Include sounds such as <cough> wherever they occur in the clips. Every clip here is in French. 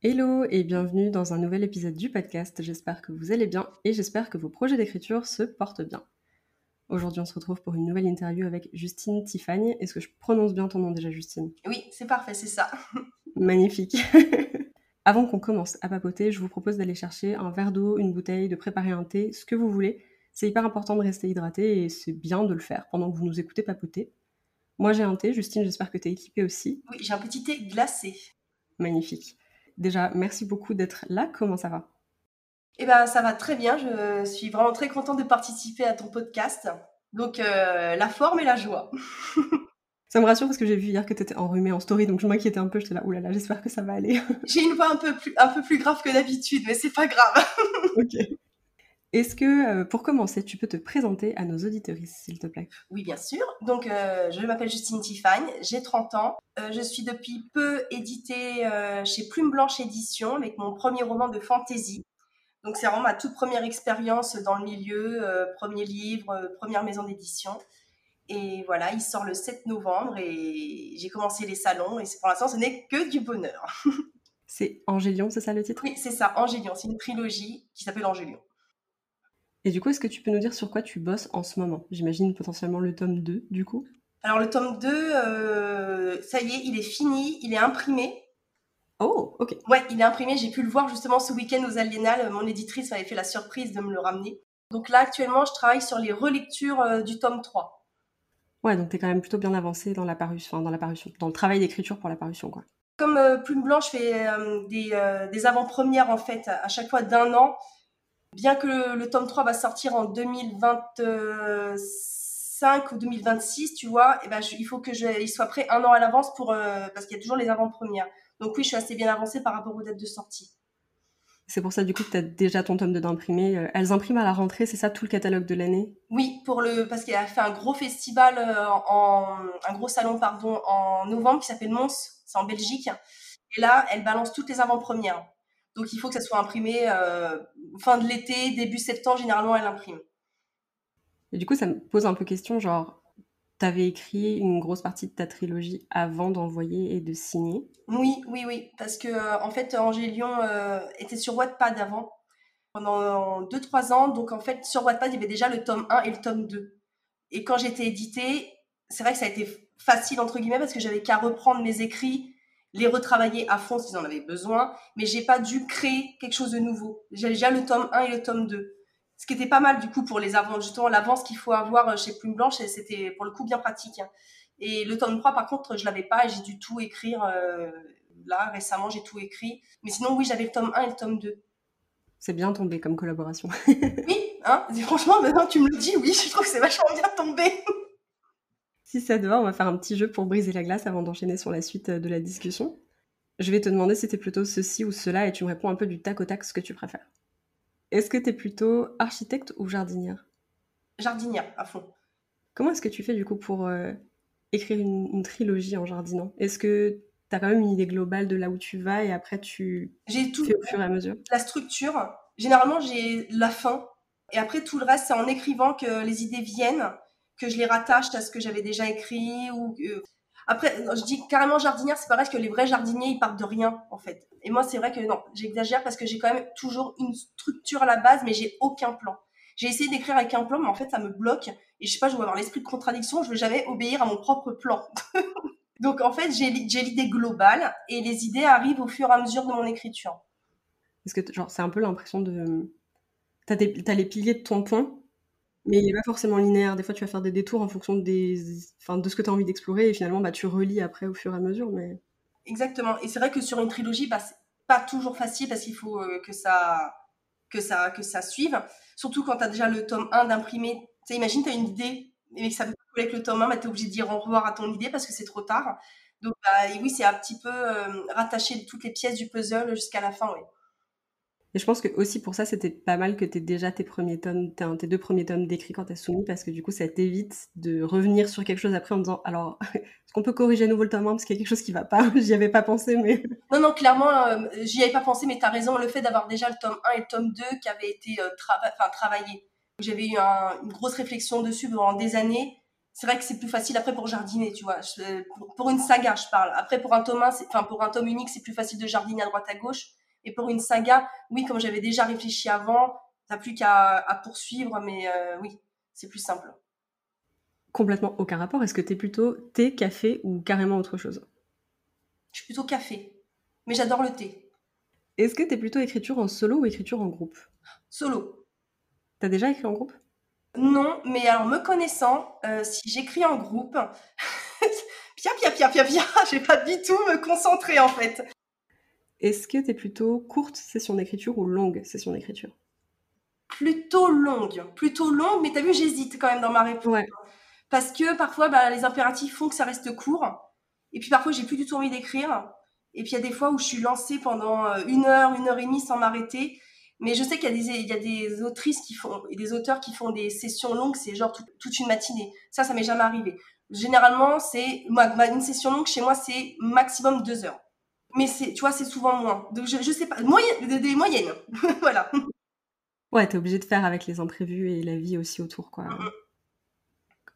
Hello et bienvenue dans un nouvel épisode du podcast. J'espère que vous allez bien et j'espère que vos projets d'écriture se portent bien. Aujourd'hui, on se retrouve pour une nouvelle interview avec Justine Tiffany. Est-ce que je prononce bien ton nom déjà, Justine? Oui, c'est parfait, c'est ça. <laughs> Magnifique. <laughs> Avant qu'on commence à papoter, je vous propose d'aller chercher un verre d'eau, une bouteille, de préparer un thé, ce que vous voulez. C'est hyper important de rester hydraté et c'est bien de le faire pendant que vous nous écoutez papoter. Moi, j'ai un thé. Justine, j'espère que tu es équipée aussi. Oui, j'ai un petit thé glacé. Magnifique. Déjà, merci beaucoup d'être là. Comment ça va? Eh ben, ça va très bien. Je suis vraiment très contente de participer à ton podcast. Donc, euh, la forme et la joie. <laughs> ça me rassure parce que j'ai vu hier que tu étais enrhumée en story, donc je m'inquiétais un peu. J'étais là, oulala, j'espère que ça va aller. j'ai une voix un peu plus, un peu plus grave que d'habitude, mais c'est pas grave. <laughs> ok. Est-ce que, euh, pour commencer, tu peux te présenter à nos auditeuristes, s'il te plaît? Oui, bien sûr. Donc, euh, je m'appelle Justine Tiffany, j'ai 30 ans. Euh, je suis depuis peu éditée chez Plume Blanche Édition avec mon premier roman de fantasy. Donc, c'est vraiment ma toute première expérience dans le milieu, premier livre, première maison d'édition. Et voilà, il sort le 7 novembre et j'ai commencé les salons et pour l'instant, ce n'est que du bonheur. <laughs> c'est Angélion, c'est ça le titre? Oui, c'est ça, Angélion. C'est une trilogie qui s'appelle Angélion. Et du coup, est-ce que tu peux nous dire sur quoi tu bosses en ce moment? J'imagine potentiellement le tome 2, du coup. Alors, le tome 2, euh, ça y est, il est fini, il est imprimé. Oh, ok. Ouais, il est imprimé. J'ai pu le voir justement ce week-end aux Aliénales. Mon éditrice m'avait fait la surprise de me le ramener. Donc là, actuellement, je travaille sur les relectures euh, du tome 3. Ouais, donc tu es quand même plutôt bien avancé dans la parution, dans la parution, dans le travail d'écriture pour la parution, quoi. Comme euh, Plume Blanche fait des, des avant-premières, en fait, à chaque fois d'un an, Bien que le, tome 3 va sortir en 2025 ou 2026, tu vois, et eh ben il faut que je, il soit prêt un an à l'avance pour euh, parce qu'il y a toujours les avant-premières. Donc oui, je suis assez bien avancée par rapport aux dates de sortie. C'est pour ça du coup que tu as déjà ton tome de d'imprimé. Euh, elles impriment à la rentrée, c'est ça tout le catalogue de l'année? Oui, pour le parce qu'elle a fait un gros festival euh, en un gros salon pardon en novembre qui s'appelle Mons, c'est en Belgique. Et là, elle balance toutes les avant-premières. Donc il faut que ça soit imprimé euh, fin de l'été, début septembre, généralement elle imprime. Et du coup, ça me pose un peu question, genre, tu avais écrit une grosse partie de ta trilogie avant d'envoyer et de signer? Oui, oui, oui, parce que euh, en fait, Angélion euh, était sur Wattpad avant, pendant 2-3 ans, donc en fait, sur Wattpad, il y avait déjà le tome 1 et le tome 2. Et quand j'étais éditée, c'est vrai que ça a été facile, entre guillemets, parce que j'avais qu'à reprendre mes écrits les retravailler à fond s'ils en avaient besoin, mais j'ai pas dû créer quelque chose de nouveau. J'ai déjà le tome 1 et le tome 2. Ce qui était pas mal du coup pour les avant justement l'avance qu'il faut avoir euh, chez Plume Blanche, c'était pour le coup bien pratique. Hein. Et le tome 3 par contre, je l'avais pas et j'ai dû tout écrire euh, là récemment, j'ai tout écrit. Mais sinon oui, j'avais le tome 1 et le tome 2. C'est bien tombé comme collaboration. oui, hein, <laughs> franchement maintenant tu me le dis, oui, je trouve que c'est vachement bien tombé. <laughs> Si ça te va, on va faire un petit jeu pour briser la glace avant d'enchaîner sur la suite euh, de la discussion. Je vais te demander si t'es plutôt ceci ou cela et tu me réponds un peu du tac au tac ce que tu préfères. Est-ce que tu es plutôt architecte ou jardinière? Jardinière, à fond. Comment est-ce que tu fais du coup pour euh, écrire une, trilogie en jardinant? Est-ce que tu as quand même une idée globale de là où tu vas et après tu j'ai tout fais au fur et à mesure? La structure, généralement j'ai la fin et après tout le reste c'est en écrivant que les idées viennent que je les rattache à ce que j'avais déjà écrit ou après je dis carrément jardinière c'est pareil que les vrais jardiniers ils partent de rien en fait. Et moi c'est vrai que non j'exagère parce que j'ai quand même toujours une structure à la base mais j'ai aucun plan. J'ai essayé d'écrire avec un plan mais en fait ça me bloque. Et je sais pas je vais avoir l'esprit de contradiction je vais jamais obéir à mon propre plan. <laughs> Donc en fait j'ai l'idée globale et les idées arrivent au fur et à mesure de mon écriture. Est-ce que genre c'est un peu l'impression de t'as, as les piliers de ton point mais il n'est pas forcément linéaire. Des fois, tu vas faire des détours en fonction des, enfin, de ce que tu as envie d'explorer et finalement, bah, tu relis après au fur et à mesure. Mais... Exactement. Et c'est vrai que sur une trilogie, bah, c'est pas toujours facile parce qu'il faut euh, que, ça, que, ça, que ça suive. Surtout quand tu as déjà le tome 1 d'imprimé. Tu imagine, tu as une idée, mais que ça peut pas avec le tome 1, bah, tu es obligé de dire au revoir à ton idée parce que c'est trop tard. Donc, bah, oui, c'est un petit peu euh, rattacher toutes les pièces du puzzle jusqu'à la fin, oui. Je pense que aussi pour ça, c'était pas mal que tu aies déjà tes premiers tomes, tes deux premiers tomes décrits quand tu soumis, parce que du coup, ça t'évite de revenir sur quelque chose après en disant alors, <laughs> est-ce qu'on peut corriger à nouveau le tome 1 parce qu'il y a quelque chose qui va pas <laughs> J'y avais pas pensé, mais. <laughs> Non, non, clairement, euh, j'y avais pas pensé, mais tu as raison, le fait d'avoir déjà le tome 1 et le tome 2 qui avaient été euh, travaillés. J'avais eu une grosse réflexion dessus pendant des années. C'est vrai que c'est plus facile après pour jardiner, tu vois. pour une saga, je parle. Après, pour un tome 1, enfin, pour un tome unique, c'est plus facile de jardiner à droite à gauche. Et pour une saga, oui, comme j'avais déjà réfléchi avant, t'as plus qu'à poursuivre, mais euh, oui, c'est plus simple. Complètement aucun rapport. Est-ce que tu es plutôt thé, café ou carrément autre chose? Je suis plutôt café, mais j'adore le thé. Est-ce que tu es plutôt écriture en solo ou écriture en groupe? Solo. T'as déjà écrit en groupe? Non, mais alors me connaissant, euh, si j'écris en groupe, <laughs> pia pia pia pia pia, <laughs> je vais pas du tout me concentrer en fait. Est-ce que tu es plutôt courte session d'écriture ou longue session d'écriture? Plutôt longue, plutôt longue, mais t'as vu, j'hésite quand même dans ma réponse. Parce que parfois, bah, les impératifs font que ça reste court. Et puis parfois, j'ai plus du tout envie d'écrire. Et puis il y a des fois où je suis lancée pendant euh, une heure, une heure et demie sans m'arrêter. Mais je sais qu'il y, y, a des autrices qui font, et des auteurs qui font des sessions longues, c'est genre toute une matinée. Ça, ça m'est jamais arrivé. Généralement, c'est une session longue chez moi, c'est maximum deux heures mais c'est, tu vois, c'est souvent moins. Donc, je, je sais pas, moyenne, des, moyennes. <laughs> voilà. Ouais, t'es obligé de faire avec les imprévus et la vie aussi autour, quoi.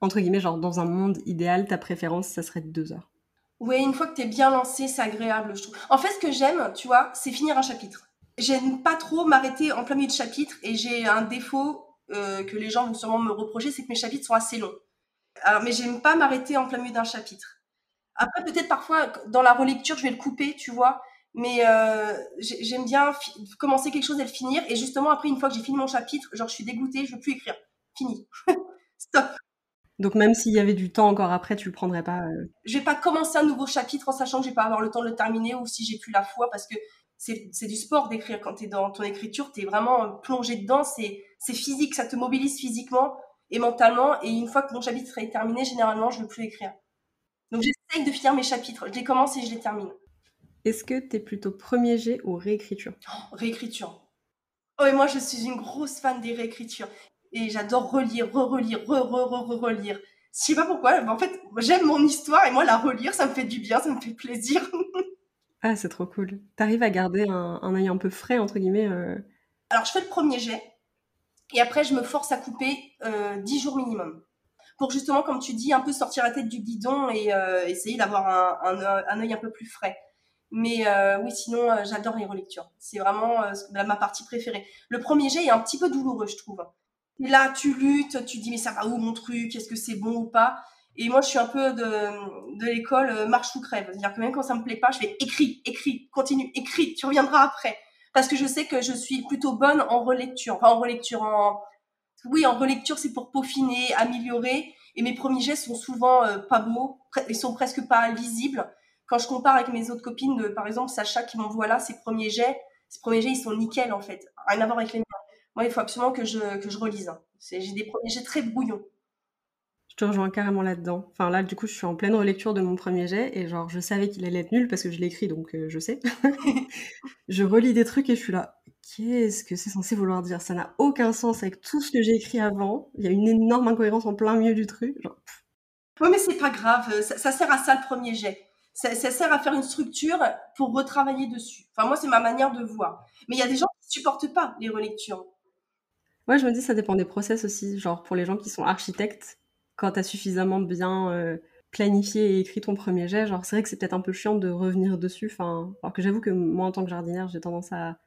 Entre guillemets, genre, dans un monde idéal, ta préférence, ça serait de deux heures. Ouais, une fois que t'es bien lancé, c'est agréable, je trouve. En fait, ce que j'aime, tu vois, c'est finir un chapitre. J'aime pas trop m'arrêter en plein milieu de chapitre et j'ai un défaut euh, que les gens vont sûrement me reprocher, c'est que mes chapitres sont assez longs. Alors, mais j'aime pas m'arrêter en plein milieu d'un chapitre. Après, peut-être parfois, dans la relecture, je vais le couper, tu vois. Mais euh, j'aime bien commencer quelque chose et le finir. Et justement, après, une fois que j'ai fini mon chapitre, genre, je suis dégoûtée, je veux plus écrire. Fini. <laughs> Stop. Donc même s'il y avait du temps encore après, tu le prendrais pas euh... Je vais pas commencer un nouveau chapitre en sachant que je vais pas avoir le temps de le terminer ou si j'ai plus la foi parce que c'est du sport d'écrire. Quand tu es dans ton écriture, tu es vraiment plongé dedans. C'est physique, ça te mobilise physiquement et mentalement. Et une fois que mon chapitre est terminé, généralement, je veux plus écrire. Donc j'essaye de finir mes chapitres. Je les commence et je les termine. Est-ce que tu es plutôt premier jet ou réécriture? Oh, Réécriture. Oh, et moi, je suis une grosse fan des réécritures. Et j'adore relire, re-relire, re-re-re-relire. Je sais pas pourquoi, mais en fait, j'aime mon histoire et moi, la relire, ça me fait du bien, ça me fait plaisir. <laughs> ah, c'est trop cool. T'arrives à garder un, un œil un peu frais, entre guillemets euh Alors, je fais le premier jet. Et après, je me force à couper euh, 10 jours minimum pour justement, comme tu dis, un peu sortir la tête du guidon et euh, essayer d'avoir un, un, œil un peu plus frais. Mais euh, oui, sinon, euh, j'adore les relectures. C'est vraiment ma partie préférée. Le premier jet est un petit peu douloureux, je trouve. Et là, tu luttes, tu dis, mais ça va où mon truc? Est-ce que c'est bon ou pas? Et moi, je suis un peu de, de l'école marche ou crève. C'est-à-dire que même quand ça me plaît pas, je fais écris, écris, continue, écris, tu reviendras après. Parce que je sais que je suis plutôt bonne en relecture. Enfin, en relecture, en, oui, en relecture, c'est pour peaufiner, améliorer. Et mes premiers gestes sont souvent euh, pas beaux, ils sont presque pas lisibles. Quand je compare avec mes autres copines, de, par exemple Sacha qui m'envoie là ses premiers jets, ses premiers jets ils sont nickel en fait, rien à voir avec les miens. Moi, il faut absolument que je, que je relise. Hein. J'ai des premiers jets très brouillons. Je te rejoins carrément là-dedans. Enfin là, du coup, je suis en pleine relecture de mon premier jet et genre, je savais qu'il allait être nul parce que je l'ai écrit, donc euh, je sais. <laughs> je relis des trucs et je suis là qu'est-ce que c'est censé vouloir dire? Ça n'a aucun sens avec tout ce que j'ai écrit avant. Il y a une énorme incohérence en plein milieu du truc. Genre... Oui, mais c'est pas grave. Ça, sert à ça le premier jet. Ça, sert à faire une structure pour retravailler dessus. Enfin, moi, c'est ma manière de voir. Mais il y a des gens qui supportent pas les relectures. Ouais, je me dis ça dépend des process aussi. Genre pour les gens qui sont architectes, quand tu as suffisamment bien euh, planifié et écrit ton premier jet, genre c'est vrai que c'est peut-être un peu chiant de revenir dessus. Enfin, alors que j'avoue que moi en tant que jardinière, j'ai tendance à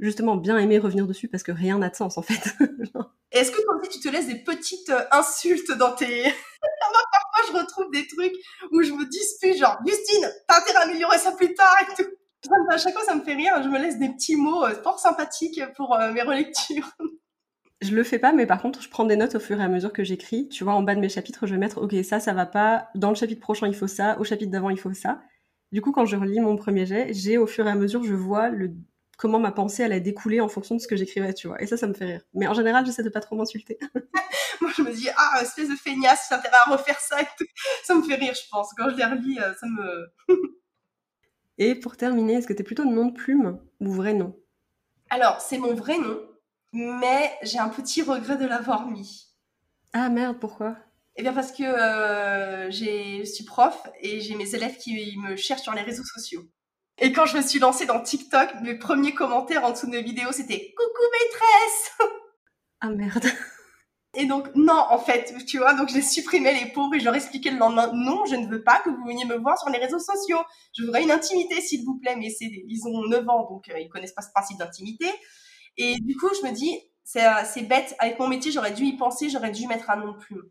justement bien aimer revenir dessus parce que rien n'a de sens en fait. <laughs> Est-ce que quand tu te laisses des petites euh, insultes dans tes... <laughs> Parfois, je retrouve des trucs où je me dispute, genre, Justine, t'as intérêt à améliorer ça plus tard et tout. À chaque fois, ça me fait rire. Je me laisse des petits mots euh, fort sympathiques pour euh, mes relectures. <laughs> Je le fais pas, mais par contre, je prends des notes au fur et à mesure que j'écris. Tu vois, en bas de mes chapitres, je vais mettre, ok, ça, ça va pas. Dans le chapitre prochain, il faut ça. Au chapitre d'avant, il faut ça. Du coup, quand je relis mon premier jet, j'ai au fur et à mesure, je vois le comment ma pensée elle a découlé en fonction de ce que j'écrivais, tu vois. Et ça, ça me fait rire. Mais en général, j'essaie de pas trop m'insulter. <laughs> <laughs> Moi, je me dis, ah, espèce de feignasse, j'ai intérêt à refaire ça. Ça me fait rire, je pense. Quand je les relis, euh, ça me. <laughs> et pour terminer, est-ce que tu es plutôt nom de plume ou vrai nom? Alors, c'est mon vrai nom, mais j'ai un petit regret de l'avoir mis. Ah merde, pourquoi? Eh bien parce que euh, je suis prof et j'ai mes élèves qui me cherchent sur les réseaux sociaux. Et quand je me suis lancée dans TikTok, mes premiers commentaires en dessous de mes vidéos, c'était Coucou maîtresse Ah merde <laughs> Et donc, non, en fait, tu vois, donc j'ai supprimé les pauvres et je leur expliquais le lendemain, non, je ne veux pas que vous veniez me voir sur les réseaux sociaux. Je voudrais une intimité, s'il vous plaît, mais c'est, ils ont 9 ans, donc euh, ils connaissent pas ce principe d'intimité. Et du coup, je me dis, c'est, euh, c'est bête, avec mon métier, j'aurais dû y penser, j'aurais dû mettre un nom de plume.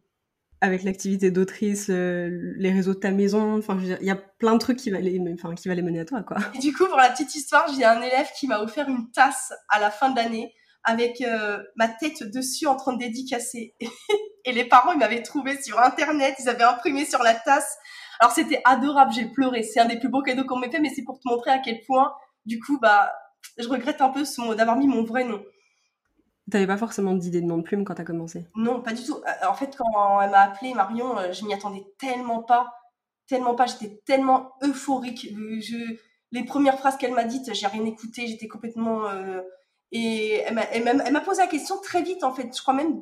Avec l'activité d'autrice, euh, les réseaux de ta maison, enfin, il y a plein de trucs qui va les, enfin, qui va les mener à toi, quoi. Et du coup, pour la petite histoire, j'ai un élève qui m'a offert une tasse à la fin de l'année avec euh, ma tête dessus en train de dédicacer. <laughs> et les parents, ils m'avaient trouvé sur Internet, ils avaient imprimé sur la tasse. Alors c'était adorable, j'ai pleuré. C'est un des plus beaux cadeaux qu'on m'ait fait, mais c'est pour te montrer à quel point, du coup, bah, je regrette un peu d'avoir mis mon vrai nom. T'avais pas forcément d'idée de nom de plume quand t'as commencé? Non, pas du tout. Euh, en fait, quand elle m'a appelé Marion, euh, je m'y attendais tellement pas, tellement pas. J'étais tellement euphorique. Je, les premières phrases qu'elle m'a dites, j'ai rien écouté. J'étais complètement et elle m'a posé la question très vite, en fait. Je crois même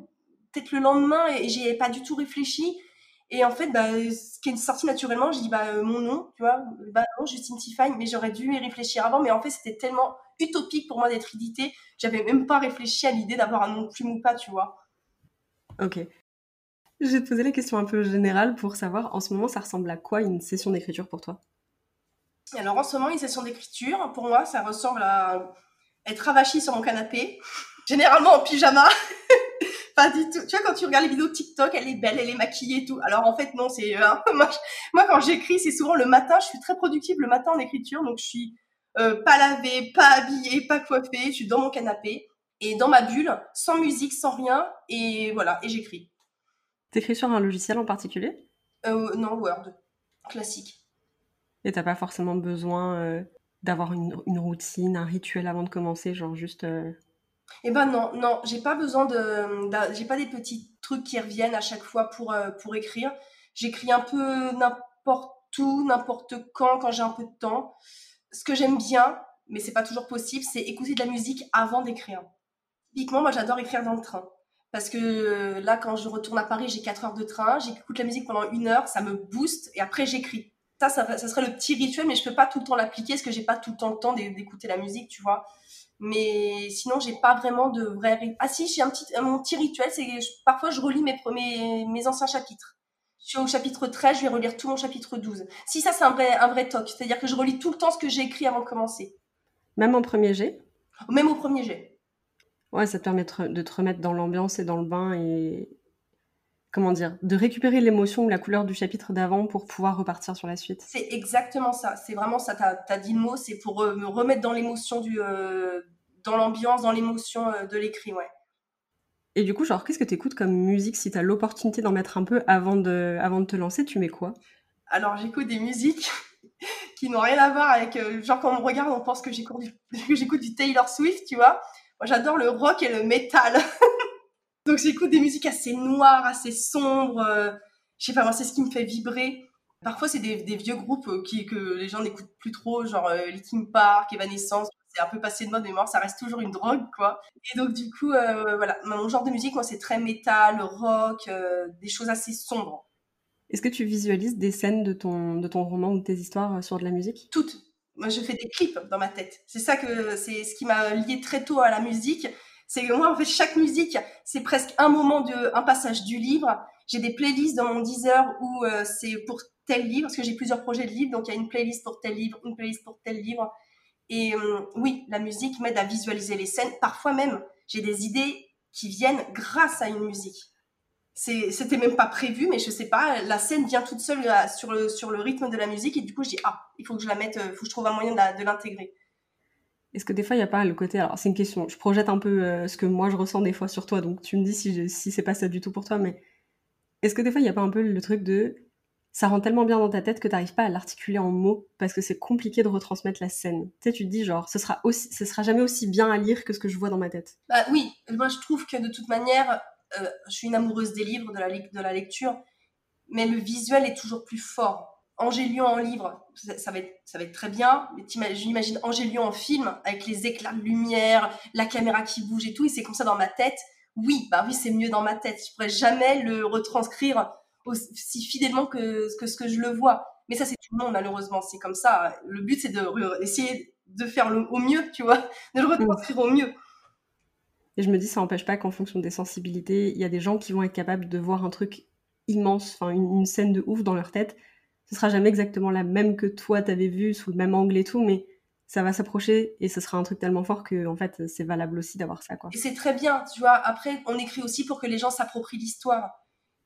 peut-être le lendemain, et j'y ai pas du tout réfléchi. Et en fait, bah, ce qui est sorti naturellement, j'ai dit bah, euh, mon nom, tu vois, bah non, Justine Tiffany, mais j'aurais dû y réfléchir avant. Mais en fait, c'était tellement utopique pour moi d'être édité, j'avais même pas réfléchi à l'idée d'avoir un nom de plume ou pas, tu vois. Ok. Je vais te poser la question un peu générale pour savoir, en ce moment, ça ressemble à quoi une session d'écriture pour toi? Alors, en ce moment, une session d'écriture, pour moi, ça ressemble à être ravachie sur mon canapé, <laughs> généralement en pyjama. <laughs> pas du tout. Tu vois, quand tu regardes les vidéos TikTok, elle est belle, elle est maquillée et tout. Alors en fait, non, c'est. Euh, moi, quand j'écris, c'est souvent le matin. Je suis très productive le matin en écriture, donc je suis euh, pas lavée, pas habillée, pas coiffée. Je suis dans mon canapé et dans ma bulle, sans musique, sans rien, et voilà, et j'écris. T'écris sur un logiciel en particulier? Euh, Non, Word, classique. Et t'as pas forcément besoin d'avoir une, routine, un rituel avant de commencer, genre juste. Eh ben non, non, j'ai pas besoin de, j'ai pas des petits trucs qui reviennent à chaque fois pour euh, pour écrire. J'écris un peu n'importe où, n'importe quand, quand j'ai un peu de temps. Ce que j'aime bien, mais c'est pas toujours possible, c'est écouter de la musique avant d'écrire. Typiquement, moi j'adore écrire dans le train. Parce que euh, là, quand je retourne à Paris, j'ai 4 heures de train, j'écoute la musique pendant une heure, ça me booste et après j'écris ça, ça, serait le petit rituel, mais je peux pas tout le temps l'appliquer parce que j'ai pas tout le temps le temps d'écouter la musique, tu vois. Mais sinon, j'ai pas vraiment de vrai. Ah si, j'ai un petit, mon petit rituel, c'est parfois je relis mes, mes, mes anciens chapitres. Je suis au chapitre 13, je vais relire tout mon chapitre 12. Si ça, c'est un vrai, un vrai toc, c'est-à-dire que je relis tout le temps ce que j'ai écrit avant de commencer. Même en premier jet? Même au premier jet. Ouais, ça te permet de te remettre dans l'ambiance et dans le bain et, comment dire, de récupérer l'émotion ou la couleur du chapitre d'avant pour pouvoir repartir sur la suite. C'est exactement ça. C'est vraiment ça. Tu as, dit le mot, c'est pour euh, me remettre dans l'émotion du, euh, dans l'ambiance, dans l'émotion euh, de l'écrit, ouais. Et du coup, genre, qu'est-ce que tu écoutes comme musique si tu as l'opportunité d'en mettre un peu avant de, avant de te lancer Tu mets quoi? Alors, j'écoute des musiques <laughs> qui n'ont rien à voir avec. genre, quand on me regarde, on pense que j'écoute du, <laughs> du Taylor Swift, tu vois? Moi, j'adore le rock et le metal. <laughs> Donc j'écoute des musiques assez noires, assez sombres. Euh, je sais pas, moi c'est ce qui me fait vibrer. Parfois c'est des, vieux groupes euh, qui, que les gens n'écoutent plus trop, genre euh, Linkin Park, Evanescence. C'est un peu passé de mode, mais moi ça reste toujours une drogue, quoi. Et donc du coup, voilà, mon genre de musique, moi c'est très métal, rock, des choses assez sombres. Est-ce que tu visualises des scènes de ton, de ton roman ou de tes histoires sur de la musique? Toutes. Moi, je fais des clips dans ma tête. C'est ça que c'est ce qui m'a lié très tôt à la musique. C'est que moi, en fait, chaque musique, c'est presque un moment de, un passage du livre. J'ai des playlists dans mon Deezer où euh, c'est pour tel livre, parce que j'ai plusieurs projets de livres, donc il y a une playlist pour tel livre, une playlist pour tel livre. Et euh, oui, la musique m'aide à visualiser les scènes. Parfois même, j'ai des idées qui viennent grâce à une musique. C'était même pas prévu, mais je sais pas, la scène vient toute seule euh, sur le, sur le rythme de la musique et du coup je dis ah, il faut que je la mette, il faut que je trouve un moyen de l'intégrer. Est-ce que des fois, il n'y a pas le côté. Alors, c'est une question. Je projette un peu euh, ce que moi je ressens des fois sur toi, donc tu me dis si, si c'est pas ça du tout pour toi, mais est-ce que des fois, il n'y a pas un peu le truc de. Ça rentre tellement bien dans ta tête que tu n'arrives pas à l'articuler en mots parce que c'est compliqué de retransmettre la scène? Tu sais, tu te dis genre, ce sera, ce sera jamais aussi bien à lire que ce que je vois dans ma tête. Bah oui, moi je trouve que de toute manière, euh, je suis une amoureuse des livres, de la lecture, mais le visuel est toujours plus fort Angélion en livre, ça, va, être, très bien. Mais j'imagine Angélion en film, avec les éclats de lumière, la caméra qui bouge et tout, et c'est comme ça dans ma tête. Oui, bah oui, c'est mieux dans ma tête. Je pourrais jamais le retranscrire aussi fidèlement que, ce que je le vois. Mais ça, c'est tout le monde, malheureusement. C'est comme ça. Le but, c'est d'essayer de, de faire au mieux, tu vois, <laughs> de le retranscrire au mieux. Et je me dis, ça n'empêche pas qu'en fonction des sensibilités, il y a des gens qui vont être capables de voir un truc immense, enfin une, une, scène de ouf dans leur tête, ce sera jamais exactement la même que toi t'avais vu sous le même angle et tout, mais ça va s'approcher et ce sera un truc tellement fort que en fait c'est valable aussi d'avoir ça quoi. Et c'est très bien, tu vois. Après, on écrit aussi pour que les gens s'approprient l'histoire.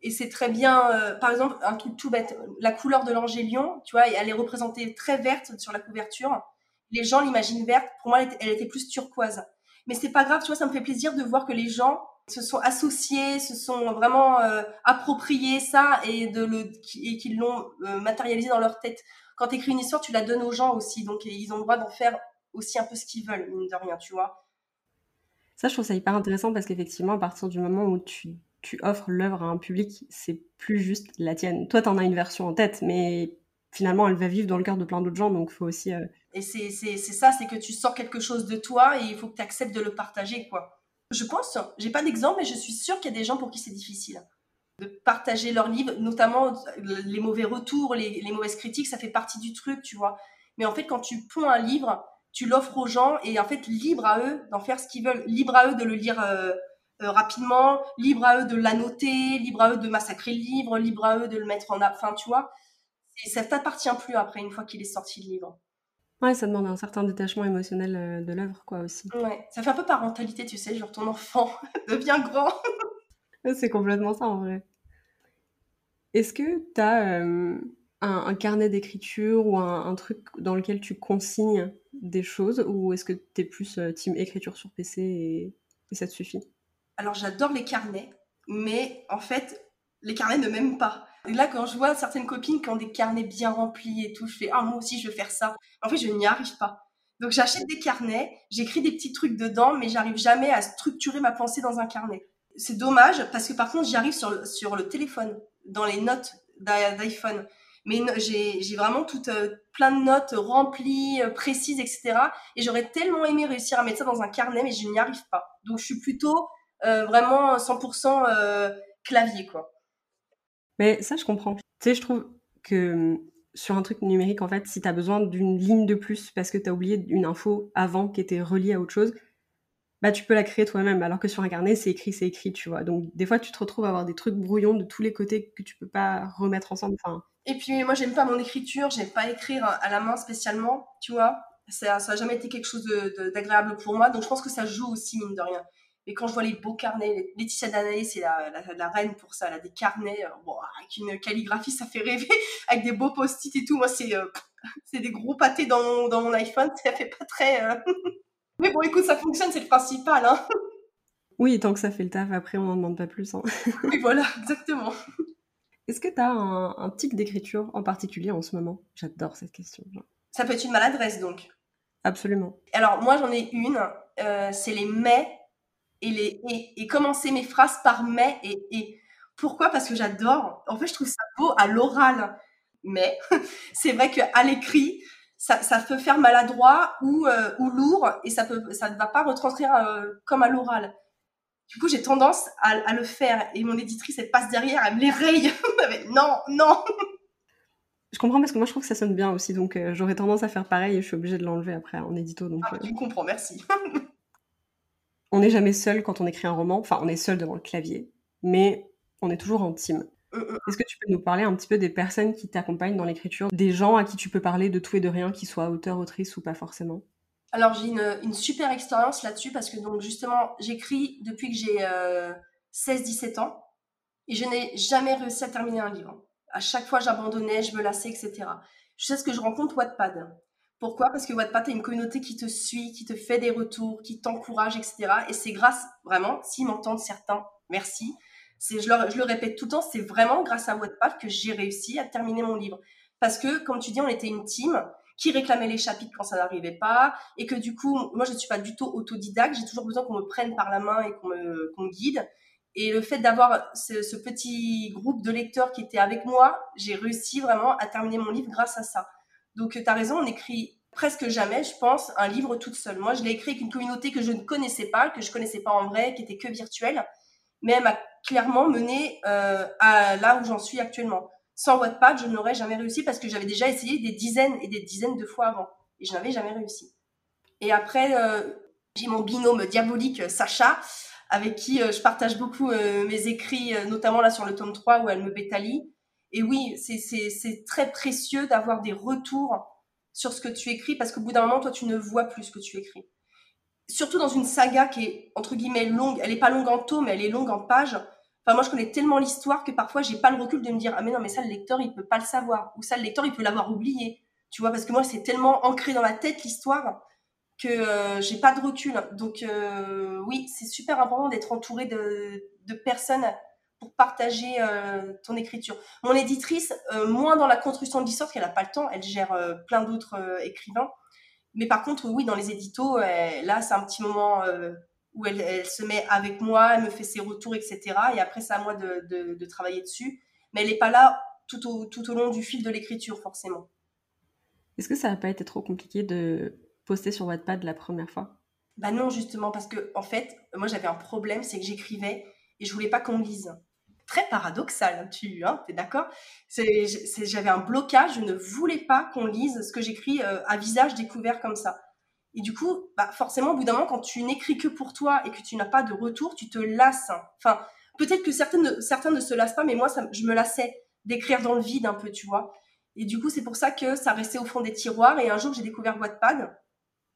Et c'est très bien, euh, par exemple, un truc tout bête, la couleur de l'angélion, tu vois, elle est représentée très verte sur la couverture. Les gens l'imaginent verte, pour moi, elle était, elle était plus turquoise. Mais c'est pas grave, tu vois, ça me fait plaisir de voir que les gens se sont associés, se sont vraiment euh, appropriés ça et de le et qu'ils l'ont euh, matérialisé dans leur tête. Quand tu écris une histoire, tu la donnes aux gens aussi, donc ils ont le droit d'en faire aussi un peu ce qu'ils veulent, mine de rien, tu vois. Ça, je trouve ça hyper intéressant parce qu'effectivement, à partir du moment où tu, tu offres l'œuvre à un public, c'est plus juste la tienne. Toi, tu en as une version en tête, mais finalement, elle va vivre dans le cœur de plein d'autres gens, donc il faut aussi. Euh, et c'est ça, c'est que tu sors quelque chose de toi et il faut que tu acceptes de le partager, quoi. Je pense, j'ai pas d'exemple, mais je suis sûre qu'il y a des gens pour qui c'est difficile de partager leurs livres, notamment les mauvais retours, les, mauvaises critiques, ça fait partie du truc, tu vois. Mais en fait, quand tu ponds un livre, tu l'offres aux gens et en fait, libre à eux d'en faire ce qu'ils veulent, libre à eux de le lire euh, euh, rapidement, libre à eux de l'annoter, libre à eux de massacrer le livre, libre à eux de le mettre en... Enfin, tu vois, et ça t'appartient plus après, une fois qu'il est sorti le livre. Ouais, ça demande un certain détachement émotionnel euh, de l'œuvre, quoi, aussi. Ouais, ça fait un peu parentalité, tu sais, genre ton enfant <laughs> devient grand. <laughs> c'est complètement ça, en vrai. Est-ce que tu as euh, un, carnet d'écriture ou un, truc dans lequel tu consignes des choses, ou est-ce que tu es plus euh, team écriture sur PC et, et ça te suffit? Alors, j'adore les carnets, mais en fait, les carnets ne m'aiment pas. Et là, quand je vois certaines copines qui ont des carnets bien remplis et tout, je fais ah moi aussi je veux faire ça. En fait, je n'y arrive pas. Donc j'achète des carnets, j'écris des petits trucs dedans, mais j'arrive jamais à structurer ma pensée dans un carnet. C'est dommage parce que par contre j'y arrive sur, sur le téléphone, dans les notes d'iPhone. Mais j'ai vraiment tout euh, plein de notes remplies, euh, précises, etc. Et j'aurais tellement aimé réussir à mettre ça dans un carnet, mais je n'y arrive pas. Donc je suis plutôt euh, vraiment 100% clavier, quoi. Mais ça, je comprends. Tu sais, je trouve que hum, sur un truc numérique, en fait, si tu as besoin d'une ligne de plus parce que tu as oublié une info avant qui était reliée à autre chose, bah tu peux la créer toi-même. Alors que sur un carnet, c'est écrit, c'est écrit, tu vois. Donc des fois, tu te retrouves à avoir des trucs brouillons de tous les côtés que tu peux pas remettre ensemble. Enfin... Et puis moi, j'aime pas mon écriture, j'aime pas écrire à la main spécialement, tu vois. Ça, ça a jamais été quelque chose d'agréable pour moi, donc je pense que ça joue aussi, mine de rien. Mais quand je vois les beaux carnets, Laetitia Danae, c'est la, la, reine pour ça. Elle a des carnets euh, avec une calligraphie, ça fait rêver, <laughs> avec des beaux post-it et tout. Moi, c'est euh, <laughs> c'est des gros pâtés dans mon, dans mon iPhone, <laughs> ça fait pas très. Euh, mais bon, écoute, ça fonctionne, c'est le principal. Hein. Oui, tant que ça fait le taf, après, on n'en demande pas plus. Hein. Oui, voilà, exactement. Est-ce que tu as un, un tic d'écriture en particulier en ce moment? J'adore cette question. Ça peut être une maladresse, donc. Absolument. Alors, moi, j'en ai une. c'est les mais et, les, et, commencer mes phrases par mais et, et. Pourquoi? Parce que j'adore. En fait, je trouve ça beau à l'oral. Mais <laughs> c'est vrai qu'à l'écrit, ça, ça, peut faire maladroit ou, euh, ou lourd et ça, peut, ça ne va pas retranscrire euh, comme à l'oral. Du coup, j'ai tendance à, à, le faire et mon éditrice, elle passe derrière, elle me les raye. <laughs> non, non Je comprends parce que moi, je trouve que ça sonne bien aussi. Donc, euh, j'aurais tendance à faire pareil et je suis obligée de l'enlever après en édito. Donc, ah, tu comprends, merci. <laughs> on n'est jamais seul quand on écrit un roman. Enfin, on est seul devant le clavier, mais on est toujours en team. Mm, mm. Est-ce que tu peux nous parler un petit peu des personnes qui t'accompagnent dans l'écriture, des gens à qui tu peux parler de tout et de rien, qu'ils soient auteurs, autrices ou pas forcément? Alors j'ai une, super expérience là-dessus parce que donc justement j'écris depuis que j'ai 16-17 euh, ans et je n'ai jamais réussi à terminer un livre. À chaque fois j'abandonnais, je me lassais, etc. Je sais ce que je rencontre Wattpad. Pourquoi? Parce que Wattpad est une communauté qui te suit, qui te fait des retours, qui t'encourage, etc. Et c'est grâce, vraiment, s'ils m'entendent certains, merci. C'est, je, le répète tout le temps, c'est vraiment grâce à Wattpad que j'ai réussi à terminer mon livre. Parce que, comme tu dis, on était une team qui réclamait les chapitres quand ça n'arrivait pas, et que du coup, moi, je ne suis pas du tout autodidacte, j'ai toujours besoin qu'on me prenne par la main et qu'on me, guide. Et le fait d'avoir ce, petit groupe de lecteurs qui étaient avec moi, j'ai réussi vraiment à terminer mon livre grâce à ça. Donc, tu as raison, on écrit presque jamais, je pense, un livre toute seule. Moi, je l'ai écrit avec une communauté que je ne connaissais pas, que je connaissais pas en vrai, qui était que virtuelle, mais elle m'a clairement mené euh, à là où j'en suis actuellement. Sans Wattpad, je n'aurais jamais réussi parce que j'avais déjà essayé des dizaines et des dizaines de fois avant et je n'avais jamais réussi. Et après, euh, j'ai mon binôme diabolique Sacha, avec qui euh, je partage beaucoup euh, mes écrits, euh, notamment là sur le tome 3 où elle me bétalie. Et oui, c'est très précieux d'avoir des retours sur ce que tu écris parce qu'au bout d'un moment, toi, tu ne vois plus ce que tu écris. Surtout dans une saga qui est, entre guillemets, longue. Elle n'est pas longue en tome, mais elle est longue en pages. Enfin, moi, je connais tellement l'histoire que parfois, j'ai pas le recul de me dire, ah, mais non, mais ça, le lecteur, il peut pas le savoir. Ou ça, le lecteur, il peut l'avoir oublié. Tu vois, parce que moi, c'est tellement ancré dans la tête, l'histoire, que euh, j'ai pas de recul. Donc euh, oui, c'est super important d'être entouré de, personnes pour partager euh, ton écriture. Mon éditrice, moins dans la construction de l'histoire, parce qu'elle n'a pas le temps, elle gère plein d'autres écrivains. Mais par contre, oui, dans les éditos, là, c'est un petit moment où elle, elle, se met avec moi, elle me fait ses retours, etc. Et après, c'est à moi de, de, de, travailler dessus. Mais elle n'est pas là tout au, tout au long du fil de l'écriture, forcément. Est-ce que ça n'a pas été trop compliqué de posté sur Wattpad la première fois? Bah non, justement, parce que en fait, moi j'avais un problème, c'est que j'écrivais et je voulais pas qu'on me lise. Très paradoxal, hein, tu hein, es d'accord? J'avais un blocage, je ne voulais pas qu'on lise ce que j'écris euh, à visage découvert comme ça. Et du coup, bah forcément, au bout d'un moment, quand tu n'écris que pour toi et que tu n'as pas de retour, tu te lasses. Enfin, peut-être que certains, certains ne se lassent pas, mais moi, je me lassais d'écrire dans le vide un peu, tu vois. Et du coup, c'est pour ça que ça restait au fond des tiroirs. Et un jour, j'ai découvert Wattpad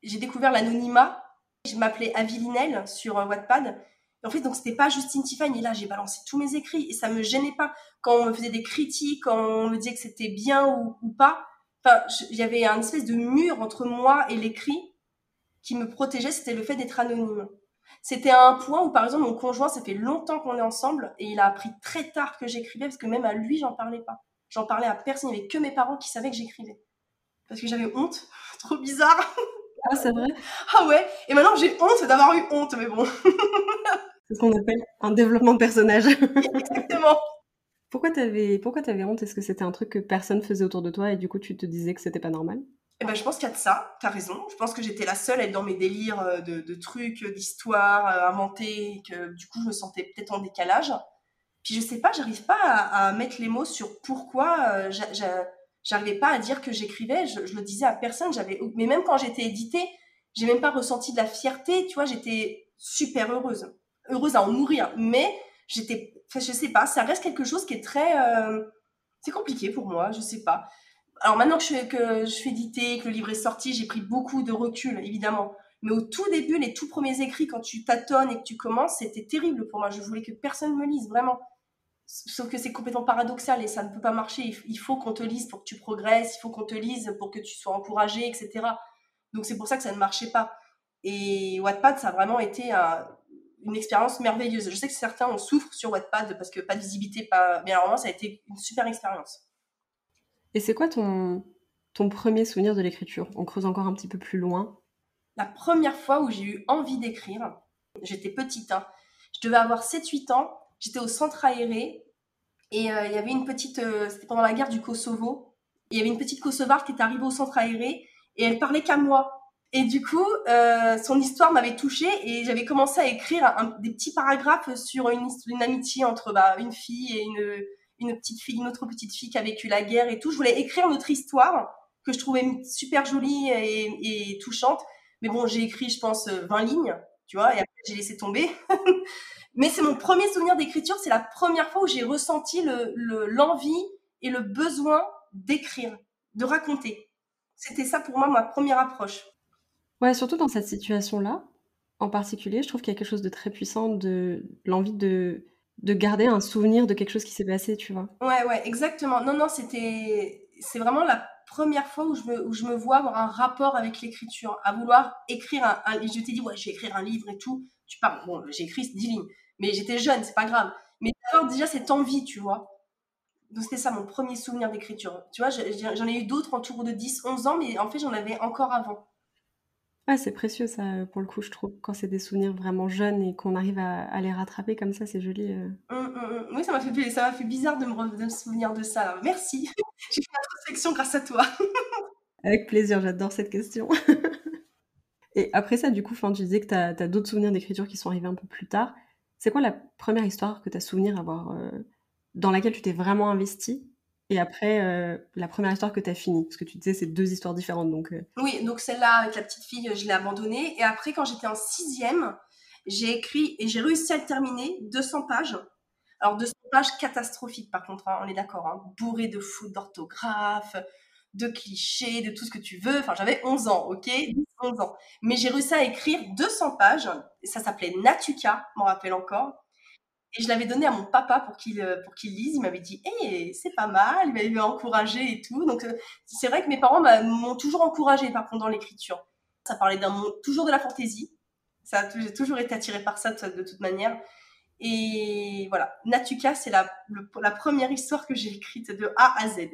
j'ai découvert l'anonymat. Je m'appelais Avilinel sur euh, Wattpad. En fait, donc, c'était pas Justine Tiffany. Et là, j'ai balancé tous mes écrits et ça me gênait pas. Quand on me faisait des critiques, quand on me disait que c'était bien ou, pas. Enfin, il y avait un espèce de mur entre moi et l'écrit qui me protégeait. C'était le fait d'être anonyme. C'était un point où, par exemple, mon conjoint, ça fait longtemps qu'on est ensemble et il a appris très tard que j'écrivais parce que même à lui, j'en parlais pas. J'en parlais à personne. Il n'y avait que mes parents qui savaient que j'écrivais. Parce que j'avais honte. <laughs> Trop bizarre. Ah, c'est vrai Ah ouais Et maintenant, j'ai honte d'avoir eu honte, mais bon. <laughs> c'est ce qu'on appelle un développement de personnage. Exactement. <laughs> Pourquoi t'avais pourquoi avais honte? Est-ce que c'était un truc que personne faisait autour de toi et du coup tu te disais que c'était pas normal? Eh ben, je pense qu'il y a de ça, t'as raison. Je pense que j'étais la seule à être dans mes délires euh, de, trucs, d'histoires euh, inventées, que du coup je me sentais peut-être en décalage. Puis je sais pas, j'arrive pas à, mettre les mots sur pourquoi euh, j'arrivais pas à dire que j'écrivais, je, le disais à personne, j'avais, mais même quand j'étais éditée, j'ai même pas ressenti de la fierté, tu vois, j'étais super heureuse, heureuse à en mourir, mais j'étais, je sais pas, ça reste quelque chose qui est très, euh, c'est compliqué pour moi, je sais pas. Alors maintenant que je, que je suis éditée, que le livre est sorti, j'ai pris beaucoup de recul, évidemment. Mais au tout début, les tout premiers écrits, quand tu tâtonnes et que tu commences, c'était terrible pour moi. Je voulais que personne me lise, vraiment. Sauf que c'est complètement paradoxal et ça ne peut pas marcher. Il faut qu'on te lise pour que tu progresses, il faut qu'on te lise pour que tu sois encouragé, etc. Donc c'est pour ça que ça ne marchait pas. Et Wattpad, ça a vraiment été une expérience merveilleuse. Je sais que certains en souffrent sur Wattpad parce que pas de visibilité, pas. Mais alors ça a été une super expérience. Et c'est quoi ton, ton premier souvenir de l'écriture? On creuse encore un petit peu plus loin. La première fois où j'ai eu envie d'écrire, j'étais petite, hein. je devais avoir 7-8 ans j'étais au centre aéré et euh, il y avait une petite, euh, c'était pendant la guerre du Kosovo, il y avait une petite Kosovarde qui est arrivée au centre aéré et elle parlait qu'à moi. Et du coup, euh, son histoire m'avait touchée et j'avais commencé à écrire des petits paragraphes sur une, amitié entre bah, une fille et une, petite fille, une autre petite fille qui a vécu la guerre et tout. Je voulais écrire notre histoire que je trouvais super jolie et, touchante. Mais bon, j'ai écrit, je pense, 20 lignes, tu vois, et après j'ai laissé tomber. <laughs> Mais c'est mon premier souvenir d'écriture. C'est la première fois où j'ai ressenti l'envie le, et le besoin d'écrire, de raconter. C'était ça pour moi ma première approche. Ouais, surtout dans cette situation-là, en particulier, je trouve qu'il y a quelque chose de très puissant de l'envie de, de garder un souvenir de quelque chose qui s'est passé, tu vois. Ouais, ouais, exactement. Non, non, c'était. C'est vraiment la première fois où je me, où je me vois avoir un rapport avec l'écriture, à vouloir écrire un, Et je t'ai dit, ouais, je vais écrire un livre et tout. Tu parles. Bon, j'ai écrit 10 lignes. Mais j'étais jeune, c'est pas grave. Mais d'avoir déjà cette envie, tu vois. Donc c'était ça mon premier souvenir d'écriture. Tu vois, j'en ai eu d'autres en tour de 10, 11 ans, mais en fait j'en avais encore avant. Ah, c'est précieux ça, pour le coup, je trouve. Quand c'est des souvenirs vraiment jeunes et qu'on arrive à, les rattraper comme ça, c'est joli. Euh. Hum, hum, hum. Oui, ça m'a fait, ça fait bizarre de me, de me souvenir de ça. Merci. <laughs> J'ai fait introspection grâce à toi. <laughs> Avec plaisir, j'adore cette question. <laughs> et après ça, du coup, tu disais que tu as, d'autres souvenirs d'écriture qui sont arrivés un peu plus tard. C'est quoi la première histoire que tu as souvenir avoir, euh, dans laquelle tu t'es vraiment investi? Et après, euh, la première histoire que tu as finie, parce que tu disais c'est deux histoires différentes. Donc, euh. Oui, donc celle-là avec la petite fille, je l'ai abandonnée. Et après, quand j'étais en sixième, j'ai écrit et j'ai réussi à le terminer, 200 pages. Alors 200 pages catastrophiques par contre, hein, on est d'accord, hein, bourré de fautes d'orthographe, de clichés, de tout ce que tu veux. Enfin, j'avais 11 ans, ok? 11 ans. Mais j'ai réussi à écrire 200 pages, ça s'appelait Natuka, m'en rappelle encore. Et je l'avais donné à mon papa pour qu'il euh, pour qu'il lise. Il m'avait dit, hé, c'est pas mal. Il m'avait encouragé et tout. Donc euh, c'est vrai que mes parents m'ont toujours encouragé par contre dans l'écriture. Ça parlait d'un monde toujours de la fantaisie. Ça j'ai toujours été attirée par ça de, toute manière. Et voilà, Natuka, c'est la, la première histoire que j'ai écrite de A à Z.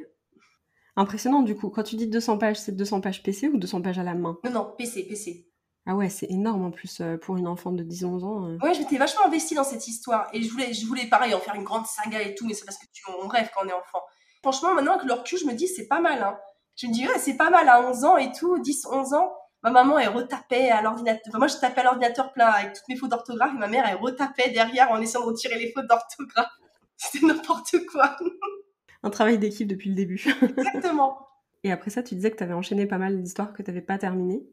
Impressionnant du coup. Quand tu dis 200 pages, c'est 200 pages PC ou 200 pages à la main? Non, non, PC, PC. Ah ouais, c'est énorme en plus euh, pour une enfant de 10-11 ans. Euh. Ouais, j'étais vachement investie dans cette histoire. Et je voulais, je voulais pareil, en faire une grande saga et tout, mais c'est parce que tu, on rêve quand on est enfant. Franchement, maintenant avec le recul, je me dis, c'est pas mal. Hein. Je me dis, ouais, c'est pas mal à 11 ans et tout, 10-11 ans. Ma maman, elle retapait à l'ordinateur. Enfin, moi, je tapais à l'ordinateur plein avec toutes mes fautes d'orthographe et ma mère, elle retapait derrière en essayant de retirer les fautes d'orthographe. <laughs> C'était n'importe quoi. Un travail d'équipe depuis le début. Exactement. Et après ça, tu disais que tu avais enchaîné pas mal d'histoires que tu n'avais pas terminées.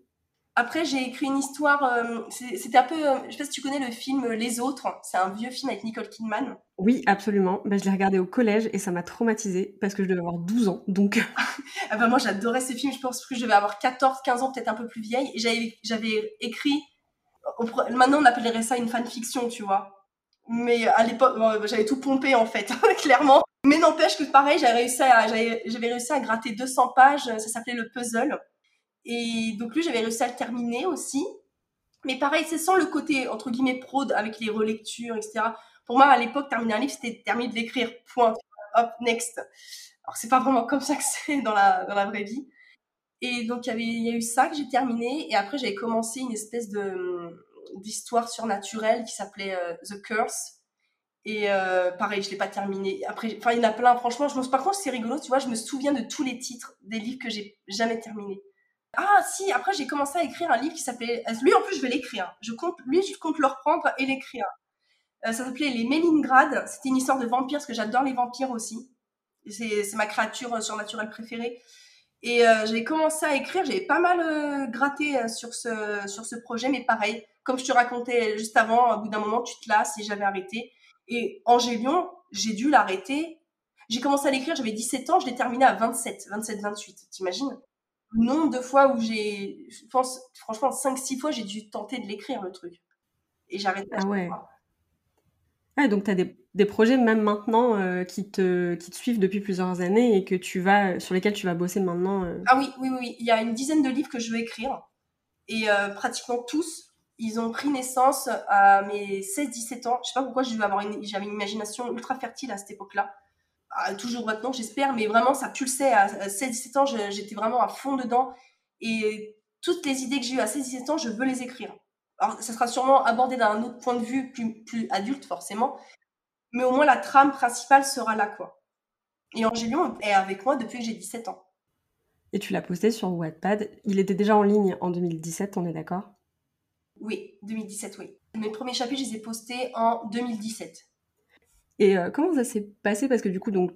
Après, j'ai écrit une histoire. Euh, c'était un peu. Euh, je sais pas si tu connais le film Les Autres. C'est un vieux film avec Nicole Kidman. Oui, absolument. Ben, je l'ai regardé au collège et ça m'a traumatisée parce que je devais avoir 12 ans. Donc. <laughs> ah ben, moi, j'adorais ce film. Je pense que je devais avoir 14, 15 ans, peut-être un peu plus vieille. Et j'avais écrit. Maintenant, on appellerait ça une fanfiction, tu vois. Mais à l'époque, j'avais tout pompé en fait, <laughs> clairement. Mais n'empêche que pareil, j'avais réussi à, j'avais réussi à gratter 200 pages. Ça s'appelait le puzzle. Et donc lui, j'avais réussi à le terminer aussi. Mais pareil, c'est sans le côté, entre guillemets, prod, avec les relectures, etc. Pour moi, à l'époque, terminer un livre, c'était terminer de l'écrire, point. Hop, next. Alors, c'est pas vraiment comme ça que c'est dans la, dans la vraie vie. Et donc, il y, y a eu ça que j'ai terminé. Et après, j'avais commencé une espèce de d'histoire surnaturelle qui s'appelait euh, The Curse. Et euh, pareil, je l'ai pas terminé. Après, enfin, il y en a plein. Franchement, je me, par contre, c'est rigolo. Tu vois, je me souviens de tous les titres des livres que j'ai jamais terminés. Ah si, après j'ai commencé à écrire un livre qui s'appelait... Lui en plus je vais l'écrire. Je compte, lui je compte le reprendre et l'écrire. Euh, ça s'appelait Les Mélingrades. C'était une histoire de vampires parce que j'adore les vampires aussi. C'est ma créature euh, surnaturelle préférée. Et euh, j'avais commencé à écrire, j'avais pas mal gratté sur ce, sur ce projet, mais pareil, comme je te racontais juste avant, au bout d'un moment tu te lasses et j'avais arrêté. Et Angélion, j'ai dû l'arrêter. J'ai commencé à l'écrire, j'avais 17 ans, je l'ai terminé à 27, 27, 28, t'imagines? Nombre de fois où j'ai, je pense, franchement, 5-6 fois, j'ai dû tenter de l'écrire, le truc. Et j'arrête pas. Ah ouais. Ah, donc tu as des, des, projets même maintenant euh, qui, te, qui te suivent depuis plusieurs années et que tu vas, sur lesquels tu vas bosser maintenant. Euh? Ah oui, oui, oui. Il y a une dizaine de livres que je veux écrire. Et euh, pratiquement tous, ils ont pris naissance à mes 16-17 ans. Je sais pas pourquoi j'avais une, une imagination ultra fertile à cette époque-là. Ah, toujours maintenant, j'espère, mais vraiment, ça pulsait. À 16-17 ans, j'étais vraiment à fond dedans. Et toutes les idées que j'ai eues à 16-17 ans, je veux les écrire. Alors, ça sera sûrement abordé d'un autre point de vue, plus, plus adulte, forcément. Mais au moins, la trame principale sera là, quoi. Et Angélion est avec moi depuis que j'ai 17 ans. Et tu l'as posté sur Wattpad. Il était déjà en ligne en 2017, on est d'accord? Oui, 2017, oui. Mes premiers chapitres, je les ai postés en 2017. Et euh, comment ça s'est passé? Parce que du coup, donc,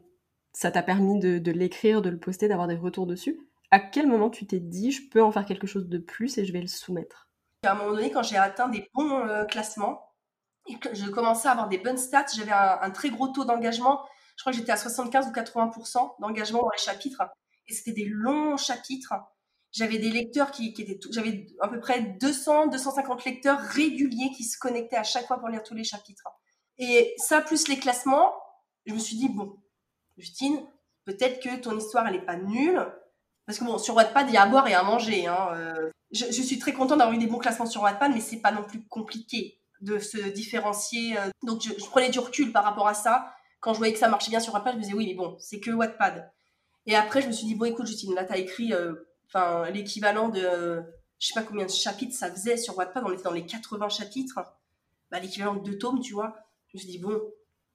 ça t'a permis de, l'écrire, de le poster, d'avoir des retours dessus. À quel moment tu t'es dit, je peux en faire quelque chose de plus et je vais le soumettre? À un moment donné, quand j'ai atteint des bons euh, classements, et que je commençais à avoir des bonnes stats, j'avais un, très gros taux d'engagement. Je crois que j'étais à 75 ou 80% d'engagement dans les chapitres. Et c'était des longs chapitres. J'avais des lecteurs qui, qui étaient... J'avais à peu près 200, 250 lecteurs réguliers qui se connectaient à chaque fois pour lire tous les chapitres. Et ça, plus les classements, je me suis dit, bon, Justine, peut-être que ton histoire, elle n'est pas nulle. Parce que bon, sur Wattpad, il y a à boire et à manger. Hein, euh. je, suis très contente d'avoir eu des bons classements sur Wattpad, mais c'est pas non plus compliqué de se différencier. Euh. Donc, je, prenais du recul par rapport à ça. Quand je voyais que ça marchait bien sur Wattpad, je me disais, oui, mais bon, c'est que Wattpad. Et après, je me suis dit, bon, écoute, Justine, là, tu as écrit euh, l'équivalent de je sais pas combien de chapitres ça faisait sur Wattpad, on était dans les 80 chapitres, bah, l'équivalent de deux tomes, tu vois. Je me suis dit, bon,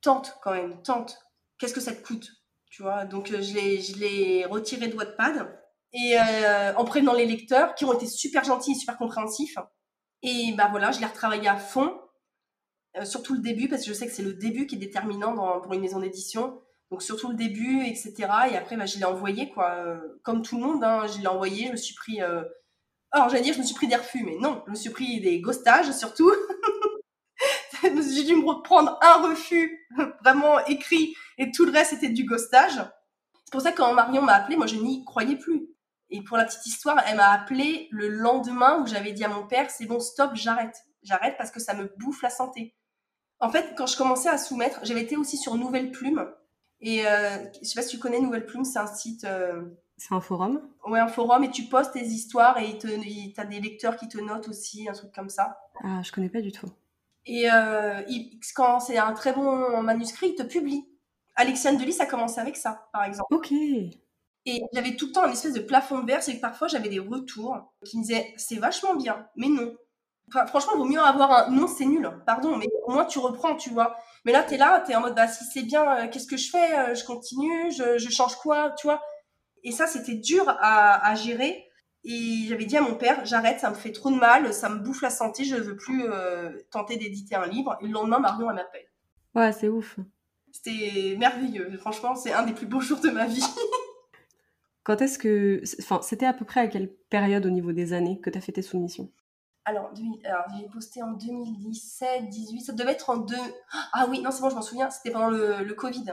tente quand même, tente. Qu'est-ce que ça te coûte Tu vois, donc euh, je l'ai retiré de Wattpad et euh, en prévenant les lecteurs qui ont été super gentils et super compréhensifs. Et bah voilà, je l'ai retravaillé à fond, euh, surtout le début, parce que je sais que c'est le début qui est déterminant pour une maison d'édition. Donc surtout le début, etc. Et après, bah, je l'ai envoyé, quoi. Euh, comme tout le monde, hein, je l'ai envoyé, je me suis pris... Alors j'allais dire, je me suis pris des refus, mais non, je me suis pris des ghostages, surtout. <laughs> J'ai dû me reprendre un refus <laughs> vraiment écrit et tout le reste c'était du ghostage. C'est pour ça que quand Marion m'a appelé, moi je n'y croyais plus. Et pour la petite histoire, elle m'a appelé le lendemain où j'avais dit à mon père, c'est bon, stop, j'arrête. J'arrête parce que ça me bouffe la santé. En fait, quand je commençais à soumettre, j'avais été aussi sur Nouvelle Plume. Et euh, je sais pas si tu connais Nouvelle Plume, c'est un site. Euh, c'est un forum Ouais, un forum et tu postes tes histoires et tu as des lecteurs qui te notent aussi, un truc comme ça. Ah, je connais pas du tout. Et euh, quand c'est un très bon manuscrit, il te publie. Alexiane Delis a commencé avec ça, par exemple. Ok. Et j'avais tout le temps un espèce de plafond de verre, c'est que parfois j'avais des retours qui me disaient c'est vachement bien, mais non. franchement, il vaut mieux avoir un non, c'est nul, pardon, mais au moins tu reprends, tu vois. Mais là, tu es là, tu es en mode bah si c'est bien, euh, qu'est-ce que je fais euh, Je continue, je, change quoi, tu vois. Et ça, c'était dur à, gérer. Et j'avais dit à mon père, j'arrête, ça me fait trop de mal, ça me bouffe la santé, je ne veux plus euh, tenter d'éditer un livre. Et le lendemain, Marion, elle m'appelle. Ouais, c'est ouf. C'était merveilleux. Franchement, c'est un des plus beaux jours de ma vie. <laughs> Quand est-ce que. Enfin, c'était à peu près à quelle période au niveau des années que tu as fait tes soumissions? Alors, j'ai posté en 2017, 18, ça devait être en deux. Ah oui, non, c'est bon, je m'en souviens, c'était pendant le, Covid.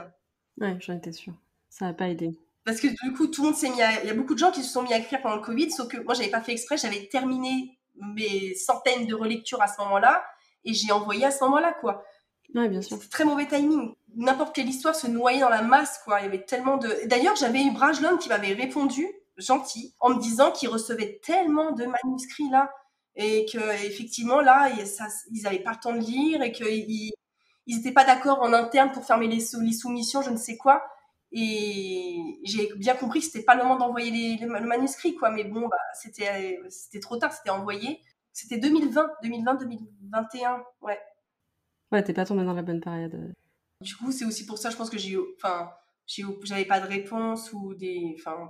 Ouais, j'en étais sûre. Ça n'a pas aidé. Parce que du coup, tout le monde s'est mis à. Il y a beaucoup de gens qui se sont mis à écrire pendant le Covid, sauf que moi, j'avais pas fait exprès, j'avais terminé mes centaines de relectures à ce moment-là, et j'ai envoyé à ce moment-là, quoi. Ouais, bien sûr. C'était très mauvais timing n'importe quelle histoire se noyait dans la masse, quoi. Il y avait tellement de. D'ailleurs, j'avais eu Brajlon qui m'avait répondu, gentil, en me disant qu'il recevait tellement de manuscrits là, et que effectivement là, ils n'avaient pas le temps de lire, et qu'ils n'étaient pas d'accord en interne pour fermer les, les, soumissions, je ne sais quoi. Et j'ai bien compris que c'était pas le moment d'envoyer le manuscrit, quoi. Mais bon, bah, c'était c'était trop tard, c'était envoyé. C'était 2020, 2020, 2021, ouais. Ouais, t'es pas tombé dans la bonne période. Du coup, c'est aussi pour ça, je pense que j'ai eu, enfin, j'avais pas de réponse ou des, enfin,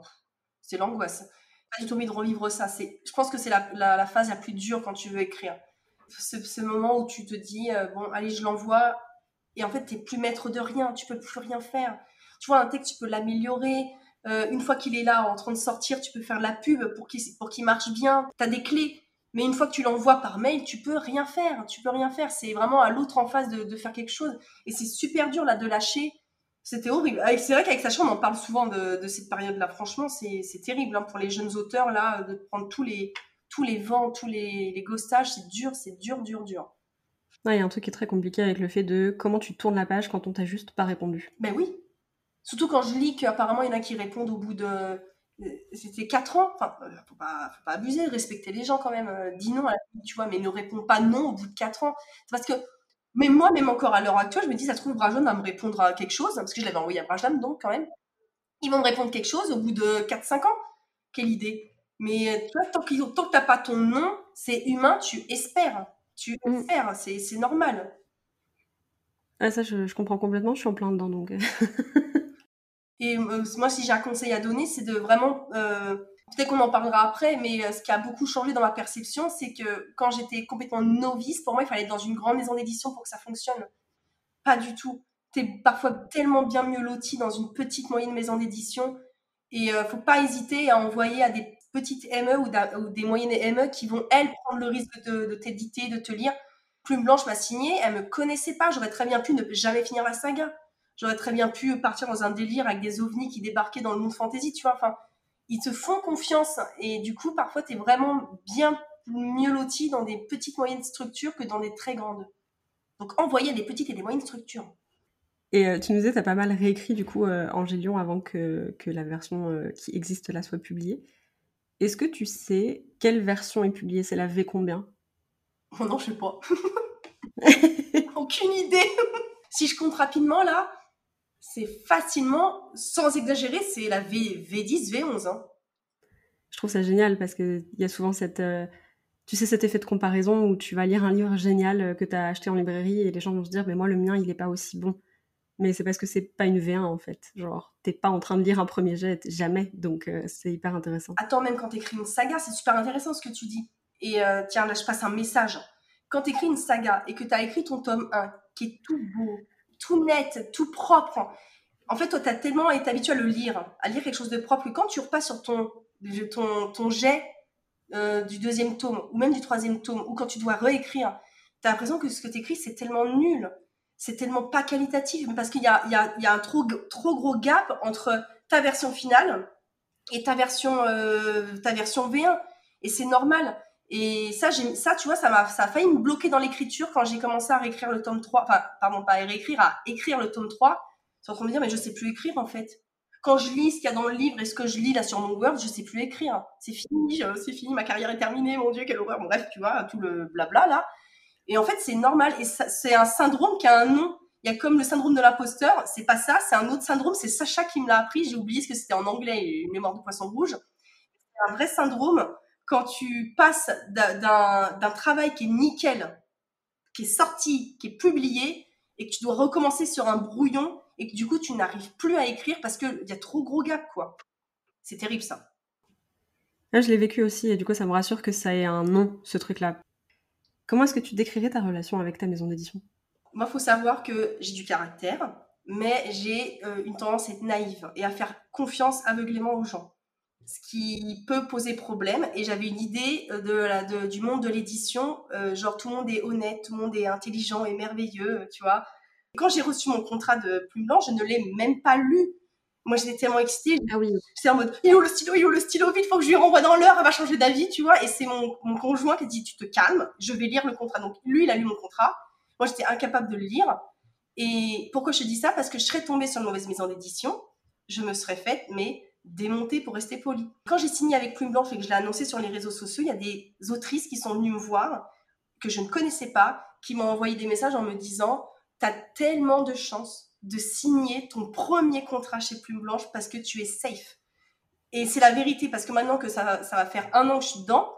c'est l'angoisse. Pas du tout envie de revivre ça. C'est, je pense que c'est la, la, phase la plus dure quand tu veux écrire. Ce, ce moment où tu te dis, euh, bon, allez, je l'envoie, et en fait, t'es plus maître de rien, tu peux plus rien faire. Tu vois, un texte, tu peux l'améliorer. Euh, une fois qu'il est là, en train de sortir, tu peux faire la pub pour qu'il, qu'il marche bien. Tu as des clés. Mais une fois que tu l'envoies par mail, tu peux rien faire. Tu peux rien faire. C'est vraiment à l'autre en face de, faire quelque chose. Et c'est super dur là de lâcher. C'était horrible. C'est vrai qu'avec Sacha, on en parle souvent de, cette période-là. Franchement, c'est terrible hein, pour les jeunes auteurs là de prendre tous les tous les vents, tous les, les ghostages. C'est dur, c'est dur, dur, dur. Il y a un truc qui est très compliqué avec le fait de comment tu tournes la page quand on t'a juste pas répondu. Ben oui. Surtout quand je lis qu'apparemment il y en a qui répondent au bout de c'était 4 ans. Enfin, euh, faut pas, faut pas abuser, respecter les gens quand même. Euh, dis non à la tu vois, mais ne réponds pas non au bout de 4 ans. parce que, mais moi, même encore à l'heure actuelle, je me dis, ça se trouve, Brajon va me répondre à quelque chose, parce que je l'avais envoyé à Brajon, donc quand même. Ils vont me répondre quelque chose au bout de 4-5 ans. Quelle idée. Mais euh, toi, tant, que tant que t'as pas ton nom, c'est humain, tu espères. Tu mm. espères, c'est normal. Ah, ça, je, je comprends complètement, je suis en plein dedans, donc. <laughs> Et euh, moi, si j'ai un conseil à donner, c'est de vraiment, euh, peut-être qu'on en parlera après, mais euh, ce qui a beaucoup changé dans ma perception, c'est que quand j'étais complètement novice, pour moi, il fallait être dans une grande maison d'édition pour que ça fonctionne. Pas du tout. Tu es parfois tellement bien mieux loti dans une petite moyenne maison d'édition. Et euh, faut pas hésiter à envoyer à des petites ME ou, des moyennes ME qui vont, elles, prendre le risque de, de t'éditer, de te lire. Plume Blanche m'a signé, elle me connaissait pas, j'aurais très bien pu ne jamais finir la saga. J'aurais très bien pu partir dans un délire avec des ovnis qui débarquaient dans le monde fantasy, tu vois. Enfin, ils te font confiance et du coup, parfois, tu es vraiment bien mieux loti dans des petites moyennes structures que dans des très grandes. Donc, envoyer des petites et des moyennes structures. Et euh, tu nous disais, tu as pas mal réécrit du coup euh, Angélion avant que, que la version euh, qui existe là soit publiée. Est-ce que tu sais quelle version est publiée? C'est la V combien? Oh Non, je sais pas. <laughs> Aucune idée. <laughs> si je compte rapidement là, c'est facilement, sans exagérer, c'est la v, V10, V11. Hein. Je trouve ça génial parce qu'il y a souvent cette, tu sais, cet effet de comparaison où tu vas lire un livre génial que tu as acheté en librairie et les gens vont se dire, mais moi, le mien, il n'est pas aussi bon. Mais c'est parce que c'est pas une V1 en fait. Genre, t'es pas en train de lire un premier jet, jamais. Donc, c'est hyper intéressant. Attends, même quand t'écris une saga, c'est super intéressant ce que tu dis. Et tiens, là, je passe un message. Quand t'écris une saga et que t'as écrit ton tome 1, qui est tout beau, tout net, tout propre, en fait, toi, tu as tellement été habitué à le lire, à lire quelque chose de propre, que quand tu repasses sur ton, ton, ton jet euh, du deuxième tome, ou même du troisième tome, ou quand tu dois réécrire, tu as l'impression que ce que tu écris, c'est tellement nul, c'est tellement pas qualitatif, parce qu'il y a, y, a, y a, un trop, trop gros gap entre ta version finale et ta version, euh, ta version V1. Et c'est normal. Et ça, ça, tu vois, ça m'a, ça a failli me bloquer dans l'écriture quand j'ai commencé à réécrire le tome 3, enfin, pardon, pas à réécrire, à écrire le tome 3 en train de me dire, mais je sais plus écrire en fait. Quand je lis ce qu'il y a dans le livre et ce que je lis là sur mon Word, je sais plus écrire. C'est fini, c'est fini, ma carrière est terminée, mon Dieu, quelle horreur. bref, tu vois, tout le blabla là. Et en fait, c'est normal. Et c'est un syndrome qui a un nom. Il y a comme le syndrome de l'imposteur. C'est pas ça, c'est un autre syndrome. C'est Sacha qui me l'a appris. J'ai oublié ce que c'était en anglais, une mémoire de poisson rouge. C'est un vrai syndrome quand tu passes d'un travail qui est nickel, qui est sorti, qui est publié, et que tu dois recommencer sur un brouillon et que du coup tu n'arrives plus à écrire parce qu'il y a trop gros gap quoi. C'est terrible ça. Là, je l'ai vécu aussi et du coup ça me rassure que ça ait un nom ce truc-là. Comment est-ce que tu décrirais ta relation avec ta maison d'édition? Moi, il faut savoir que j'ai du caractère, mais j'ai euh, une tendance à être naïve et à faire confiance aveuglément aux gens. Ce qui peut poser problème. Et j'avais une idée euh, de, la, du monde de l'édition, euh, genre tout le monde est honnête, tout le monde est intelligent et merveilleux, tu vois. Quand j'ai reçu mon contrat de Plume Blanche, je ne l'ai même pas lu. Moi, j'étais tellement excitée. Ah oui. C'est en mode, il est où le stylo, il est où le stylo, vite, faut que je lui renvoie dans l'heure, elle va changer d'avis, tu vois. Et c'est mon, mon conjoint qui dit, tu te calmes, je vais lire le contrat. Donc, lui, il a lu mon contrat. Moi, j'étais incapable de le lire. Et pourquoi je dis ça? Parce que je serais tombée sur une mauvaise maison d'édition. Je me serais faite, mais démontée pour rester polie. Quand j'ai signé avec Plume Blanche et que je l'ai annoncé sur les réseaux sociaux, il y a des autrices qui sont venues me voir, que je ne connaissais pas, qui m'ont envoyé des messages en me disant tu as tellement de chance de signer ton premier contrat chez Plume Blanche parce que tu es safe. Et c'est la vérité, parce que maintenant que ça, va faire un an que je suis dedans,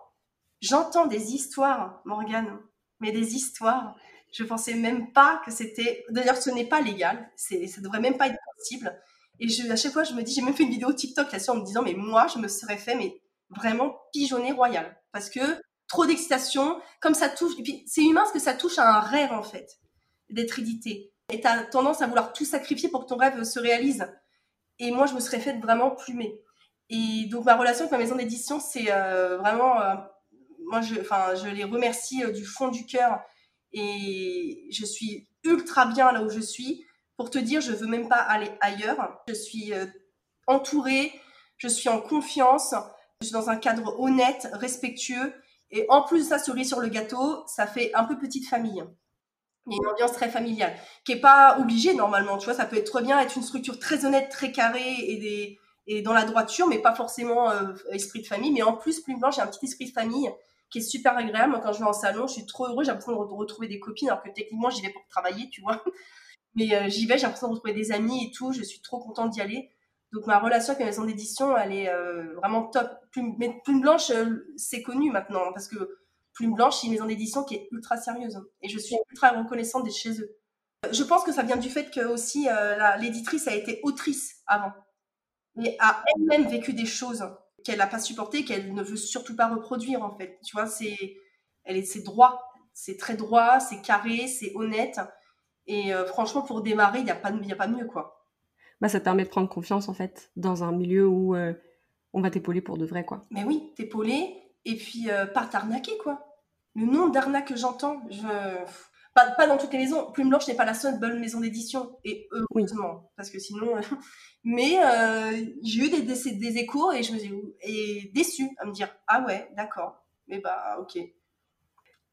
j'entends des histoires, Morgane, mais des histoires. Je pensais même pas que c'était. D'ailleurs, ce n'est pas légal, ça devrait même pas être possible. Et je, à chaque fois, je me dis, j'ai même fait une vidéo TikTok là-dessus en me disant, mais moi, je me serais fait, mais vraiment pigeonner royal. Parce que trop d'excitation, comme ça touche. Et puis, c'est humain parce que ça touche à un rêve, en fait d'être édité. Et as tendance à vouloir tout sacrifier pour que ton rêve se réalise. Et moi, je me serais faite vraiment plumer. Et donc, ma relation avec ma maison d'édition, c'est euh, vraiment. Euh, moi, je, je les remercie euh, du fond du cœur. Et je suis ultra bien là où je suis. Pour te dire, je veux même pas aller ailleurs. Je suis entourée, je suis en confiance, je suis dans un cadre honnête, respectueux. Et en plus de ça, cerise sur le gâteau, ça fait un peu petite famille. Il y a une ambiance très familiale, qui est pas obligée normalement. Tu vois, ça peut être très bien être une structure très honnête, très carrée et, dans la droiture, mais pas forcément euh, esprit de famille. Mais en plus, Plume Blanche, j'ai un petit esprit de famille qui est super agréable. Quand je vais en salon, je suis trop heureuse. J'ai l'impression de retrouver des copines, alors que techniquement, j'y vais pour travailler, tu vois. Mais euh, j'y vais, j'ai l'impression de retrouver des amis et tout. Je suis trop contente d'y aller. Donc ma relation avec la maison d'édition, elle est euh, vraiment top. Plume, mais Plume Blanche, c'est connu maintenant parce que Plume Blanche, c'est une maison d'édition qui est ultra sérieuse. Hein. et je suis ultra reconnaissante d'être chez eux. Je pense que ça vient du fait que aussi euh, l'éditrice a été autrice avant. Et a elle-même vécu des choses qu'elle n'a pas supportées, qu'elle ne veut surtout pas reproduire en fait. Tu vois, c'est, elle est, c'est droit. C'est très droit, c'est carré, c'est honnête. Et euh, franchement, pour démarrer, il n'y a, pas, a pas mieux quoi. Bah, ça te permet de prendre confiance en fait dans un milieu où euh, on va t'épauler pour de vrai quoi. Mais oui, t'épauler et puis pas t'arnaquer quoi le nombre d'arnaques que j'entends, je... Pas, dans toutes les maisons. Plume Blanche n'est pas la seule bonne maison d'édition, et heureusement, parce que sinon. <laughs> Mais euh, j'ai eu des, des, échos et je me suis et déçue à me dire ah ouais, d'accord, mais bah ok.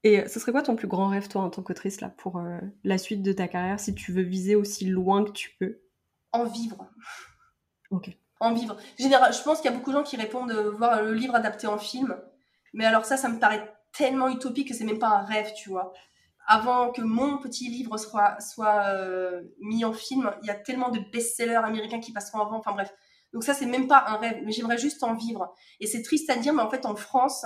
Et ce serait quoi ton plus grand rêve, toi, en tant qu'autrice, là, pour euh, la suite de ta carrière, si tu veux viser aussi loin que tu peux? En vivre. Ok. En vivre. Général, je pense qu'il y a beaucoup de gens qui répondent de voir le livre adapté en film. Mais alors ça, ça me paraît tellement utopique que c'est même pas un rêve, tu vois. Avant que mon petit livre soit, soit euh, mis en film, il y a tellement de best-sellers américains qui passeront avant. Enfin bref. Donc ça, c'est même pas un rêve, mais j'aimerais juste en vivre. Et c'est triste à dire, mais en fait, en France,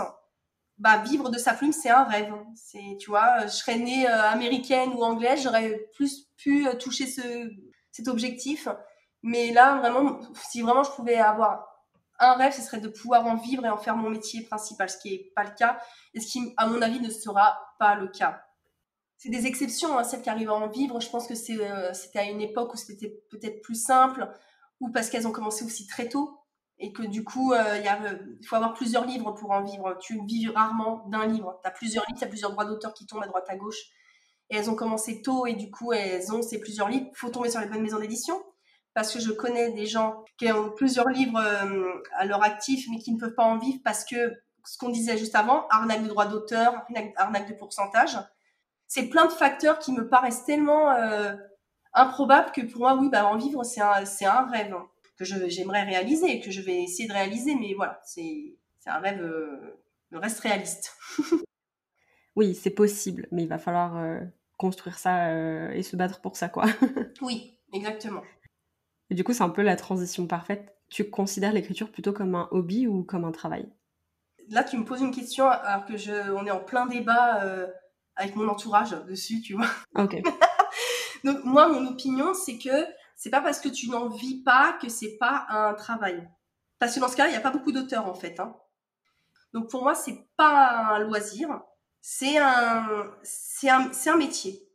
bah, vivre de sa plume, c'est un rêve. C'est, tu vois, je serais née euh, américaine ou anglaise, j'aurais plus pu euh, toucher ce, cet objectif. Mais là, vraiment, si vraiment je pouvais avoir un rêve, ce serait de pouvoir en vivre et en faire mon métier principal, ce qui n'est pas le cas, et ce qui, à mon avis, ne sera pas le cas. C'est des exceptions, hein, celles qui arrivent à en vivre. Je pense que euh, c'était à une époque où c'était peut-être plus simple, ou parce qu'elles ont commencé aussi très tôt, et que du coup, euh, il faut avoir plusieurs livres pour en vivre. Tu vis rarement d'un livre. Tu as plusieurs livres, tu as plusieurs droits d'auteur qui tombent à droite à gauche. Et elles ont commencé tôt, et du coup, elles ont ces plusieurs livres. Il faut tomber sur les bonnes maisons d'édition parce que je connais des gens qui ont plusieurs livres euh, à leur actif, mais qui ne peuvent pas en vivre parce que ce qu'on disait juste avant, arnaque de droit d'auteur, arnaque de pourcentage, c'est plein de facteurs qui me paraissent tellement euh, improbables que pour moi, oui, bah, en vivre, c'est un, rêve que j'aimerais réaliser, que je vais essayer de réaliser, mais voilà, c'est, c'est un rêve, euh, le reste réaliste. <laughs> oui, c'est possible, mais il va falloir construire ça et se battre pour ça, quoi. <laughs> oui, exactement. Et du coup, c'est un peu la transition parfaite. Tu considères l'écriture plutôt comme un hobby ou comme un travail? Là, tu me poses une question alors que je, on est en plein débat euh, avec mon entourage dessus, tu vois. Ok. <laughs> Donc moi, mon opinion, c'est que c'est pas parce que tu n'en vis pas que c'est pas un travail. Parce que dans ce cas-là, il n'y a pas beaucoup d'auteurs en fait. Hein. Donc pour moi, c'est pas un loisir, c'est un, c'est un, un métier.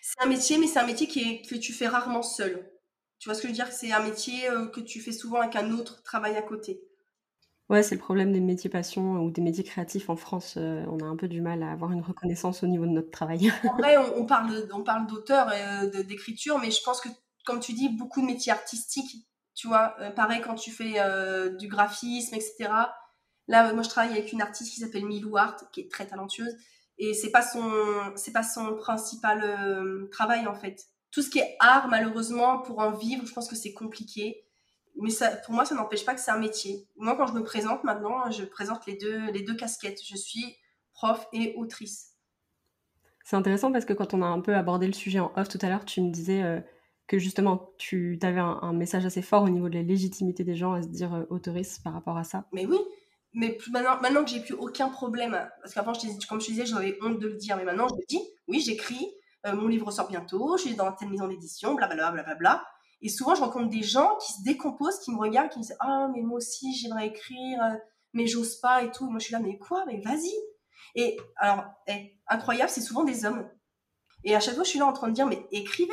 C'est un métier, mais c'est un métier qui est, que tu fais rarement seul. Tu vois ce que je veux dire? C'est un métier euh, que tu fais souvent avec un autre travail à côté. Ouais, c'est le problème des métiers passion ou des métiers créatifs en France. Euh, on a un peu du mal à avoir une reconnaissance au niveau de notre travail. en vrai, on, parle, on parle d'auteur et euh, d'écriture, mais je pense que, comme tu dis, beaucoup de métiers artistiques, tu vois, pareil quand tu fais du graphisme, etc. Là, moi, je travaille avec une artiste qui s'appelle Milou Art, qui est très talentueuse, et c'est pas son, pas son principal travail en fait tout ce qui est art, malheureusement, pour en vivre, je pense que c'est compliqué. Mais ça, pour moi, ça n'empêche pas que c'est un métier. Moi, quand je me présente maintenant, je présente les deux, les deux casquettes. Je suis prof et autrice. C'est intéressant parce que quand on a un peu abordé le sujet en off tout à l'heure, tu me disais euh, que justement, tu avais un, message assez fort au niveau de la légitimité des gens à se dire euh, autrice par rapport à ça. Mais oui, mais maintenant, que j'ai plus aucun problème, parce qu'avant, comme je te disais, j'avais honte de le dire, mais maintenant, je dis, oui, j'écris, euh, mon livre sort bientôt, je suis dans telle maison d'édition, blablabla, blablabla. Et souvent, je rencontre des gens qui se décomposent, qui me regardent, qui me disent Ah, mais moi aussi, j'aimerais écrire, euh, mais j'ose pas et tout. moi, je suis là, mais quoi? Mais vas-y Et alors, eh, incroyable, c'est souvent des hommes. Et à chaque fois, je suis là en train de dire Mais écrivez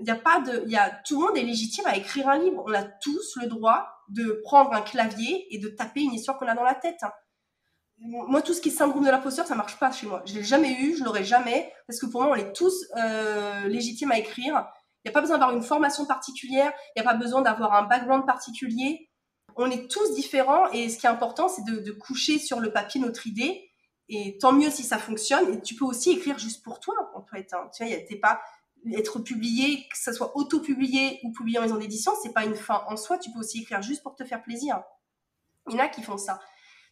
il y a pas de, il y a, tout le monde est légitime à écrire un livre. On a tous le droit de prendre un clavier et de taper une histoire qu'on a dans la tête moi, tout ce qui est syndrome de l'imposteur, ça marche pas chez moi. Je l'ai jamais eu, je l'aurai jamais, parce que pour moi, on est tous euh, légitimes à écrire. Il n'y a pas besoin d'avoir une formation particulière, il n'y a pas besoin d'avoir un background particulier. On est tous différents, et ce qui est important, c'est de, coucher sur le papier notre idée. Et tant mieux si ça fonctionne. Et tu peux aussi écrire juste pour toi, en fait. Hein. Tu vois, t'es pas être publié, que ça soit auto-publié ou publié en maison d'édition, c'est pas une fin en soi. Tu peux aussi écrire juste pour te faire plaisir. Il y en a qui font ça.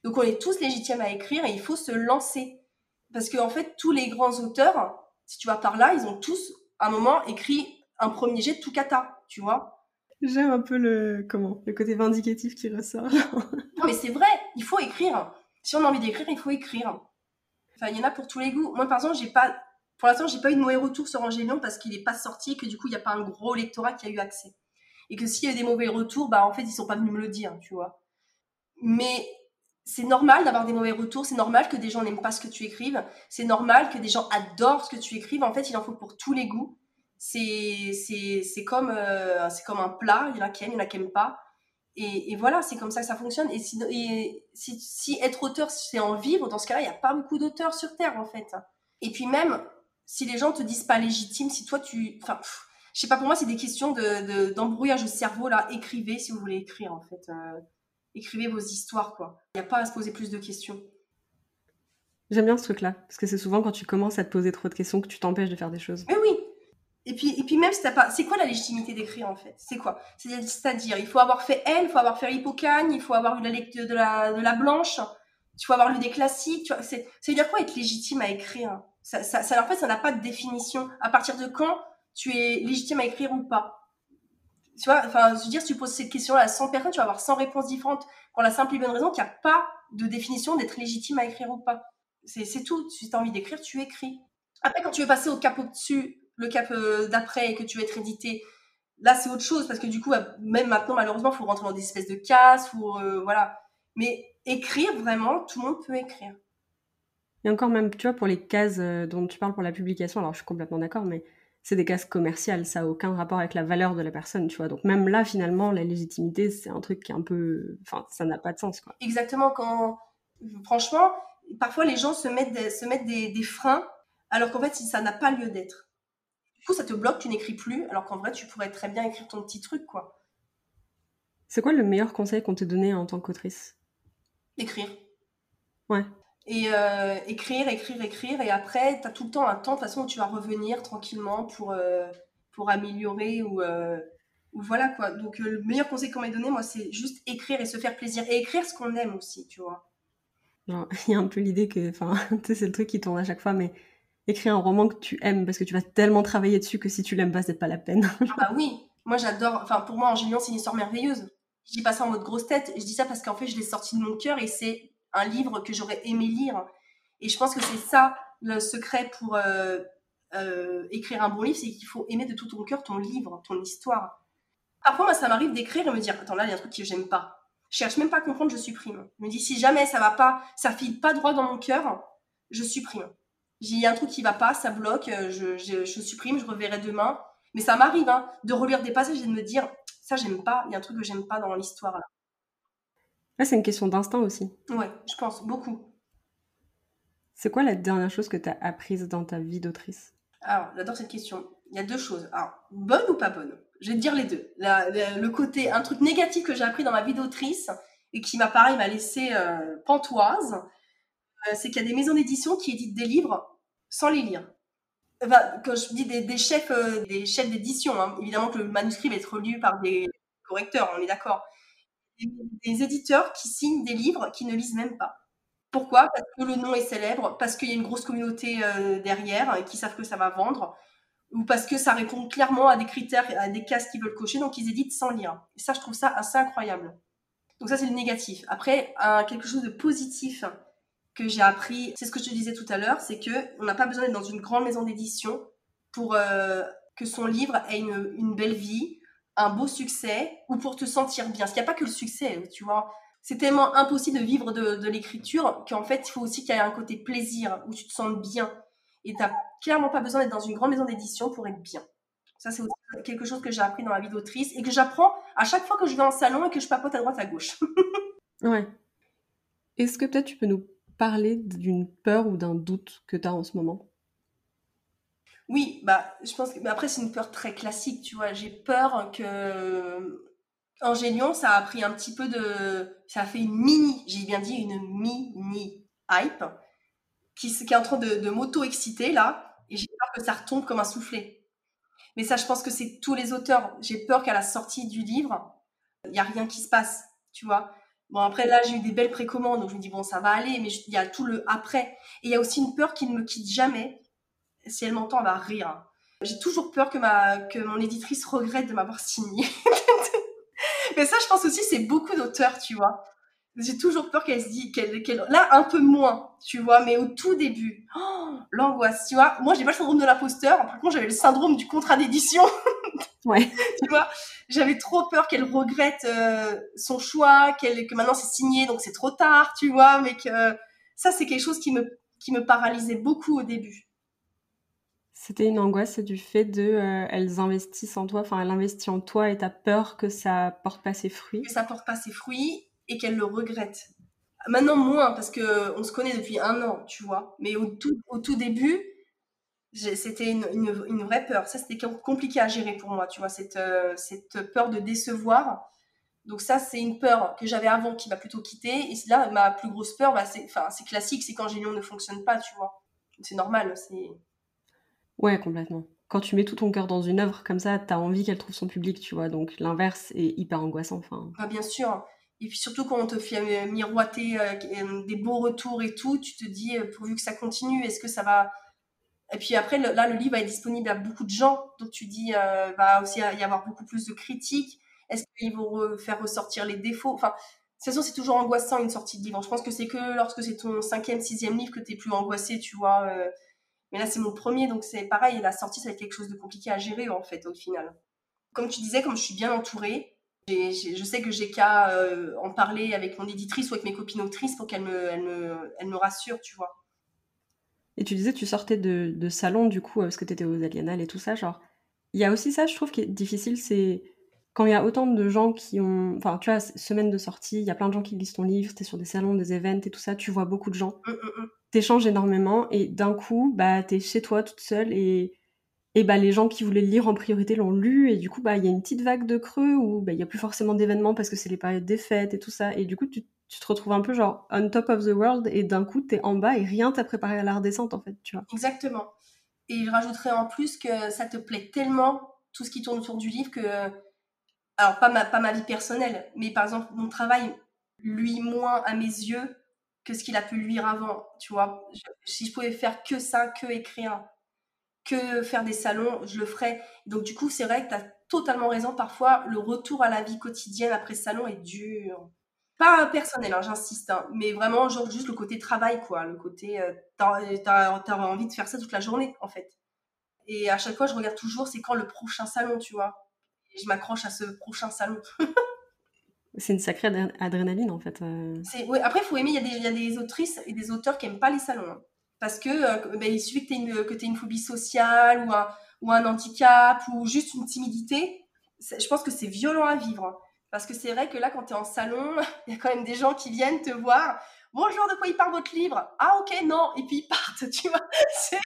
Donc on est tous légitimes à écrire et il faut se lancer. Parce qu'en en fait, tous les grands auteurs, si tu vas par là, ils ont tous, à un moment, écrit un premier jet tout cata, tu vois. J'aime un peu le, comment, le côté vindicatif qui ressort. <laughs> non, mais c'est vrai, il faut écrire. Si on a envie d'écrire, il faut écrire. Enfin, il y en a pour tous les goûts. Moi, par exemple, j'ai pas, pour l'instant, j'ai pas eu de mauvais retour sur Angélion parce qu'il n'est pas sorti et que du coup, il n'y a pas un gros lectorat qui a eu accès. Et que s'il y a des mauvais retours, bah, en fait, ils sont pas venus me le dire, tu vois. Mais c'est normal d'avoir des mauvais retours, c'est normal que des gens n'aiment pas ce que tu écrives, c'est normal que des gens adorent ce que tu écrives. En fait, il en faut pour tous les goûts. C'est comme euh, comme un plat, il y en a qui aiment, il y en a qui n'aiment pas. Et, voilà, c'est comme ça que ça fonctionne. Et si, si, si être auteur, c'est en vivre, dans ce cas-là, il n'y a pas beaucoup d'auteurs sur Terre, en fait. Et puis même, si les gens te disent pas légitime, si toi tu... Enfin, je sais pas, pour moi, c'est des questions d'embrouillage de, de, cerveau, là. Écrivez si vous voulez écrire, en fait. Euh, écrivez vos histoires, quoi. Il n'y a pas à se poser plus de questions. J'aime bien ce truc-là, parce que c'est souvent quand tu commences à te poser trop de questions que tu t'empêches de faire des choses. Mais oui et puis, et puis même si t'as pas... C'est quoi la légitimité d'écrire, en fait? C'est quoi? C'est-à-dire, il faut avoir fait Elle, il faut avoir fait Hippocagne, il faut avoir eu la lecture de la, de la Blanche, il faut avoir lu des classiques, tu vois. C'est, dire quoi être légitime à écrire ça, ça, En fait, ça n'a pas de définition. À partir de quand tu es légitime à écrire ou pas? Tu vois, enfin, je veux dire, si tu poses cette question-là à 100 personnes, tu vas avoir 100 réponses différentes pour la simple et bonne raison qu'il n'y a pas de définition d'être légitime à écrire ou pas. C'est tout. Si tu as envie d'écrire, tu écris. Après, quand tu veux passer au cap au-dessus, le cap euh, d'après et que tu veux être édité, là, c'est autre chose parce que du coup, bah, même maintenant, malheureusement, il faut rentrer dans des espèces de cases, euh, voilà. Mais écrire, vraiment, tout le monde peut écrire. Et encore même, tu vois, pour les cases euh, dont tu parles pour la publication, alors je suis complètement d'accord, mais c'est des cases commerciales, ça n'a aucun rapport avec la valeur de la personne, tu vois. Donc même là, finalement, la légitimité, c'est un truc qui est un peu... Enfin, ça n'a pas de sens, quoi. Exactement, quand... Franchement, parfois les gens se mettent des, se mettent des, freins, alors qu'en fait, ça n'a pas lieu d'être. Du coup, ça te bloque, tu n'écris plus, alors qu'en vrai, tu pourrais très bien écrire ton petit truc, quoi. C'est quoi le meilleur conseil qu'on t'ait donné en tant qu'autrice? Écrire. Ouais. Et euh, écrire, écrire, écrire. Et après, tu as tout le temps un temps, de toute façon, où tu vas revenir tranquillement pour, euh, pour améliorer ou, euh, ou voilà quoi. Donc, le meilleur conseil qu'on m'ait donné, moi, c'est juste écrire et se faire plaisir. Et écrire ce qu'on aime aussi, tu vois. <laughs> il y a un peu l'idée que, enfin, <laughs> tu sais, c'est le truc qui tourne à chaque fois, mais écrire un roman que tu aimes parce que tu vas tellement travailler dessus que si tu l'aimes pas, c'est pas la peine. <laughs> ah bah oui, moi j'adore, enfin, pour moi, Angélion, c'est une histoire merveilleuse. Je dis pas ça en mode grosse tête, je dis ça parce qu'en fait, je l'ai sorti de mon cœur et c'est un livre que j'aurais aimé lire. Et je pense que c'est ça le secret pour euh, euh, écrire un bon livre, c'est qu'il faut aimer de tout ton cœur ton livre, ton histoire. Parfois, moi, ça m'arrive d'écrire et me dire, attends, là, il y a un truc que j'aime pas. Je cherche même pas à comprendre, je supprime. Je me dis, si jamais ça va pas, ça file pas droit dans mon cœur, je supprime. Il y a un truc qui va pas, ça bloque, euh, je, supprime, je reverrai demain. Mais ça m'arrive hein, de relire des passages et de me dire, ça, j'aime pas, il y a un truc que j'aime pas dans l'histoire là. Là, c'est une question d'instinct aussi. Ouais, je pense, beaucoup. C'est quoi la dernière chose que tu as apprise dans ta vie d'autrice? Alors, j'adore cette question. Il y a deux choses. Alors, bonne ou pas bonne? Je vais te dire les deux. le côté, un truc négatif que j'ai appris dans ma vie d'autrice et qui m'a pareil m'a laissé euh, pantoise, euh, c'est qu'il y a des maisons d'édition qui éditent des livres sans les lire. Quand je dis des, chefs, euh, des chefs d'édition, hein, évidemment que le manuscrit va être lu par des correcteurs, on est d'accord des, éditeurs qui signent des livres qui ne lisent même pas. Pourquoi? Parce que le nom est célèbre, parce qu'il y a une grosse communauté euh, derrière qui savent que ça va vendre, ou parce que ça répond clairement à des critères, à des cases qu'ils veulent cocher, donc ils éditent sans lire. Et ça, je trouve ça assez incroyable. Donc ça, c'est le négatif. Après, quelque chose de positif que j'ai appris, c'est ce que je te disais tout à l'heure, c'est que on n'a pas besoin d'être dans une grande maison d'édition pour euh, que son livre ait une, belle vie, un beau succès ou pour te sentir bien. Parce qu'il n'y a pas que le succès, tu vois. C'est tellement impossible de vivre de, l'écriture qu'en fait, il faut aussi qu'il y ait un côté plaisir où tu te sens bien. Et tu n'as clairement pas besoin d'être dans une grande maison d'édition pour être bien. Ça, c'est quelque chose que j'ai appris dans la vie d'autrice et que j'apprends à chaque fois que je vais en salon et que je papote à droite à gauche. <laughs> ouais. Est-ce que peut-être tu peux nous parler d'une peur ou d'un doute que tu as en ce moment? Oui, bah, je pense que. après, c'est une peur très classique, tu vois. J'ai peur que. Angélion, ça a pris un petit peu de. Ça a fait une mini, j'ai bien dit une mini hype, qui, est en train de, m'auto-exciter là, et j'ai peur que ça retombe comme un soufflet. Mais ça, je pense que c'est tous les auteurs. J'ai peur qu'à la sortie du livre, il n'y a rien qui se passe, tu vois. Bon, après, là, j'ai eu des belles précommandes, donc je me dis, bon, ça va aller, mais il y a tout le après. Et il y a aussi une peur qui ne me quitte jamais, si elle m'entend, elle va rire. J'ai toujours peur que, ma, que mon éditrice regrette de m'avoir signé. <laughs> Mais ça, je pense aussi, c'est beaucoup d'auteurs, tu vois. J'ai toujours peur qu'elle se dise, qu'elle, là, un peu moins, tu vois, mais au tout début, oh, l'angoisse, tu vois. Moi, j'ai pas le syndrome de l'imposteur. Par contre, j'avais le syndrome du contrat d'édition. <laughs> ouais. tu vois, j'avais trop peur qu'elle regrette euh, son choix, qu'elle, que maintenant c'est signé, donc c'est trop tard, tu vois, mais que ça, c'est quelque chose qui me, qui me paralysait beaucoup au début. C'était une angoisse du fait de euh, elles investissent en toi, enfin elle investit en toi et t'as peur que ça porte pas ses fruits. Que ça porte pas ses fruits et qu'elle le regrette. Maintenant moins parce que on se connaît depuis un an, tu vois. Mais au tout, au tout début, c'était une, une, vraie peur. Ça c'était compliqué à gérer pour moi, tu vois, cette, euh, cette peur de décevoir. Donc ça c'est une peur que j'avais avant qui m'a plutôt quitté. Et là ma plus grosse peur, bah, c'est, enfin c'est classique, c'est quand Génion ne fonctionne pas, tu vois. C'est normal, c'est Ouais, complètement. Quand tu mets tout ton cœur dans une œuvre comme ça, t'as envie qu'elle trouve son public, tu vois. Donc l'inverse est hyper angoissant. Enfin. Ah, bien sûr. Et puis surtout quand on te fait euh, miroiter euh, euh, des beaux retours et tout, tu te dis pourvu que ça continue, est-ce que ça va Et puis après, là, le livre est disponible à beaucoup de gens. Donc tu dis, euh, va aussi y avoir beaucoup plus de critiques. Est-ce qu'ils vont faire ressortir les défauts? Enfin, de toute façon, c'est toujours angoissant une sortie de livre. Je pense que c'est que lorsque c'est ton cinquième, sixième livre que tu es plus angoissé, tu vois. Euh. mais là, c'est mon premier, donc c'est pareil. La sortie, ça va être quelque chose de compliqué à gérer, en fait, au final. Comme tu disais, comme je suis bien entourée, je sais que j'ai qu'à euh, en parler avec mon éditrice ou avec mes copines autrices pour qu'elles me, elles me, elles me rassurent, tu vois. Et tu disais, tu sortais de, de salon, du coup, parce que tu étais aux Aliénales et tout ça. Genre, il y a aussi ça, je trouve, qui est difficile, c'est quand il y a autant de gens qui ont. Enfin, tu vois, semaine de sortie, il y a plein de gens qui lisent ton livre, tu es sur des salons, des events et tout ça, tu vois beaucoup de gens. tu mmh, mmh, mmh. T'échanges énormément et d'un coup, bah, t'es chez toi toute seule et et bah, les gens qui voulaient le lire en priorité l'ont lu, et du coup, bah, il y a une petite vague de creux où bah, il n'y a plus forcément d'événements parce que c'est les périodes des fêtes et tout ça. Et du coup, tu, te retrouves un peu genre on top of the world, et d'un coup, tu es en bas et rien t'a préparé à la redescente, en fait, tu vois. Exactement. Et je rajouterais en plus que ça te plaît tellement, tout ce qui tourne autour du livre, que. Alors, pas ma, pas ma vie personnelle, mais par exemple, mon travail, lui, moins à mes yeux que ce qu'il a pu lire avant, tu vois. si je pouvais faire que ça, que écrire, que faire des salons, je le ferais. Donc du coup, c'est vrai que tu as totalement raison. Parfois, le retour à la vie quotidienne après salon est dur. Pas personnel, hein, j'insiste, hein, mais vraiment genre juste le côté travail, quoi. Le côté, euh, t'as as, envie de faire ça toute la journée, en fait. Et à chaque fois, je regarde toujours, c'est quand le prochain salon, tu vois. Et je m'accroche à ce prochain salon. <laughs> c'est une sacrée adrénaline, en fait. Euh. Ouais, après, il faut aimer, il y, y, a des autrices et des auteurs qui aiment pas les salons. Hein. Parce que euh, ben, il suffit que tu aies, une, une phobie sociale ou un, ou un handicap ou juste une timidité. Je pense que c'est violent à vivre. Parce que c'est vrai que là, quand tu es en salon, <laughs> il y a quand même des gens qui viennent te voir. Bonjour, de quoi il part votre livre? Ah, ok, non. Et puis ils partent, <laughs> tu vois. <laughs>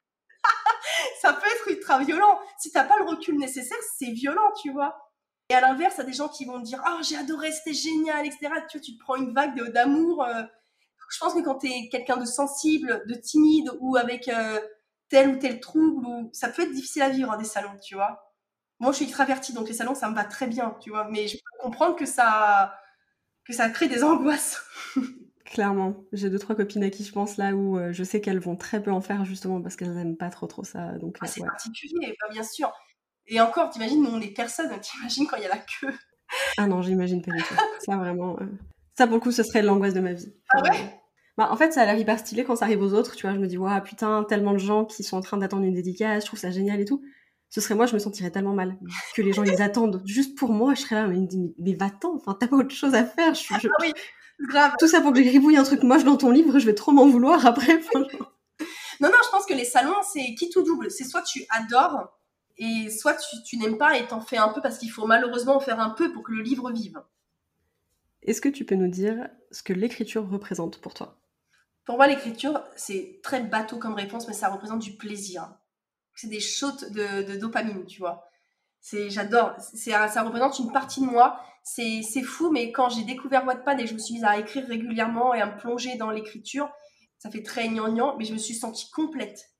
ça peut être ultra violent. Si t'as pas le recul nécessaire, c'est violent, tu vois. Et à l'inverse, il y a des gens qui vont dire Ah, oh, j'ai adoré, c'était génial, etc. Tu vois, tu te prends une vague d'amour. Euh, je pense que quand tu es quelqu'un de sensible, de timide ou avec euh, tel ou tel trouble, ou... ça peut être difficile à vivre hein, des salons, tu vois. Moi, je suis extravertie, donc les salons, ça me va très bien, tu vois. Mais je peux comprendre que ça, que ça crée des <laughs> angoisses. Clairement, j'ai deux trois copines à qui je pense là où euh, je sais qu'elles vont très peu en faire justement parce qu'elles n'aiment pas trop trop ça. Donc ah, c'est particulier, bah, bien sûr. Et encore, t'imagines, nous on est personne, <laughs> t'imagines quand il y a la queue. Ah non, j'imagine pas du tout. ça vraiment, euh, ça pour le coup, ce serait l'angoisse de ma vie. ah ouais? Bah, en fait, ça a l'air hyper stylé quand ça arrive aux autres, tu vois. Je me dis, waouh, putain, tellement de gens qui sont en train d'attendre une dédicace, je trouve ça génial et tout. Ce serait moi, je me sentirais tellement mal que les gens ils attendent juste pour moi. Je serais là, mais, mais va-t'en, enfin, t'as pas autre chose à faire. Je, ah oui, grave. Tout ça pour que gribouille un truc moche dans ton livre, je vais trop m'en vouloir après. non, non, je pense que les salons, c'est qui tout double. C'est soit tu adores et soit tu, tu n'aimes pas et t'en fais un peu parce qu'il faut malheureusement en faire un peu pour que le livre vive. Est-ce que tu peux nous dire ce que l'écriture représente pour toi? Pour moi, l'écriture, c'est très bateau comme réponse, mais ça représente du plaisir. C'est des shoots de, dopamine, tu vois. C'est, j'adore. C'est, ça représente une partie de moi. C'est, c'est fou, mais quand j'ai découvert Wattpad et je me suis mise à écrire régulièrement et à me plonger dans l'écriture, ça fait très gnangnan, mais je me suis sentie complète.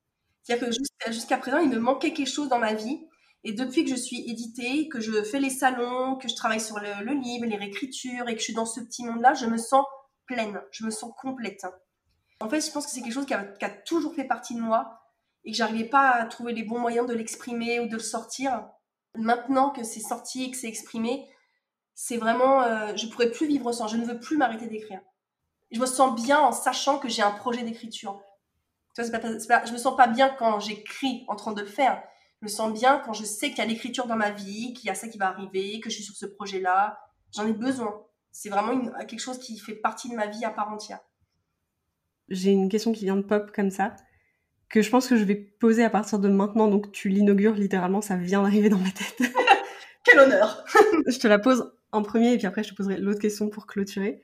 C'est-à-dire que jusqu'à, présent, il me manquait quelque chose dans ma vie. Et depuis que je suis éditée, que je fais les salons, que je travaille sur le livre, les réécritures et que je suis dans ce petit monde-là, je me sens pleine, je me sens complète. En fait, je pense que c'est quelque chose qui a, toujours fait partie de moi et que j'arrivais pas à trouver les bons moyens de l'exprimer ou de le sortir. Maintenant que c'est sorti et que c'est exprimé, c'est vraiment, euh, je pourrais plus vivre sans. Je ne veux plus m'arrêter d'écrire. Je me sens bien en sachant que j'ai un projet d'écriture. Je me sens pas bien quand j'écris en train de le faire. Je me sens bien quand je sais qu'il y a l'écriture dans ma vie, qu'il y a ça qui va arriver, que je suis sur ce projet-là. J'en ai besoin. C'est vraiment quelque chose qui fait partie de ma vie à part entière j'ai une question qui vient de pop comme ça, que je pense que je vais poser à partir de maintenant. Donc tu l'inaugures littéralement, ça vient d'arriver dans ma tête. <laughs> Quel honneur <laughs> Je te la pose en premier et puis après je te poserai l'autre question pour clôturer.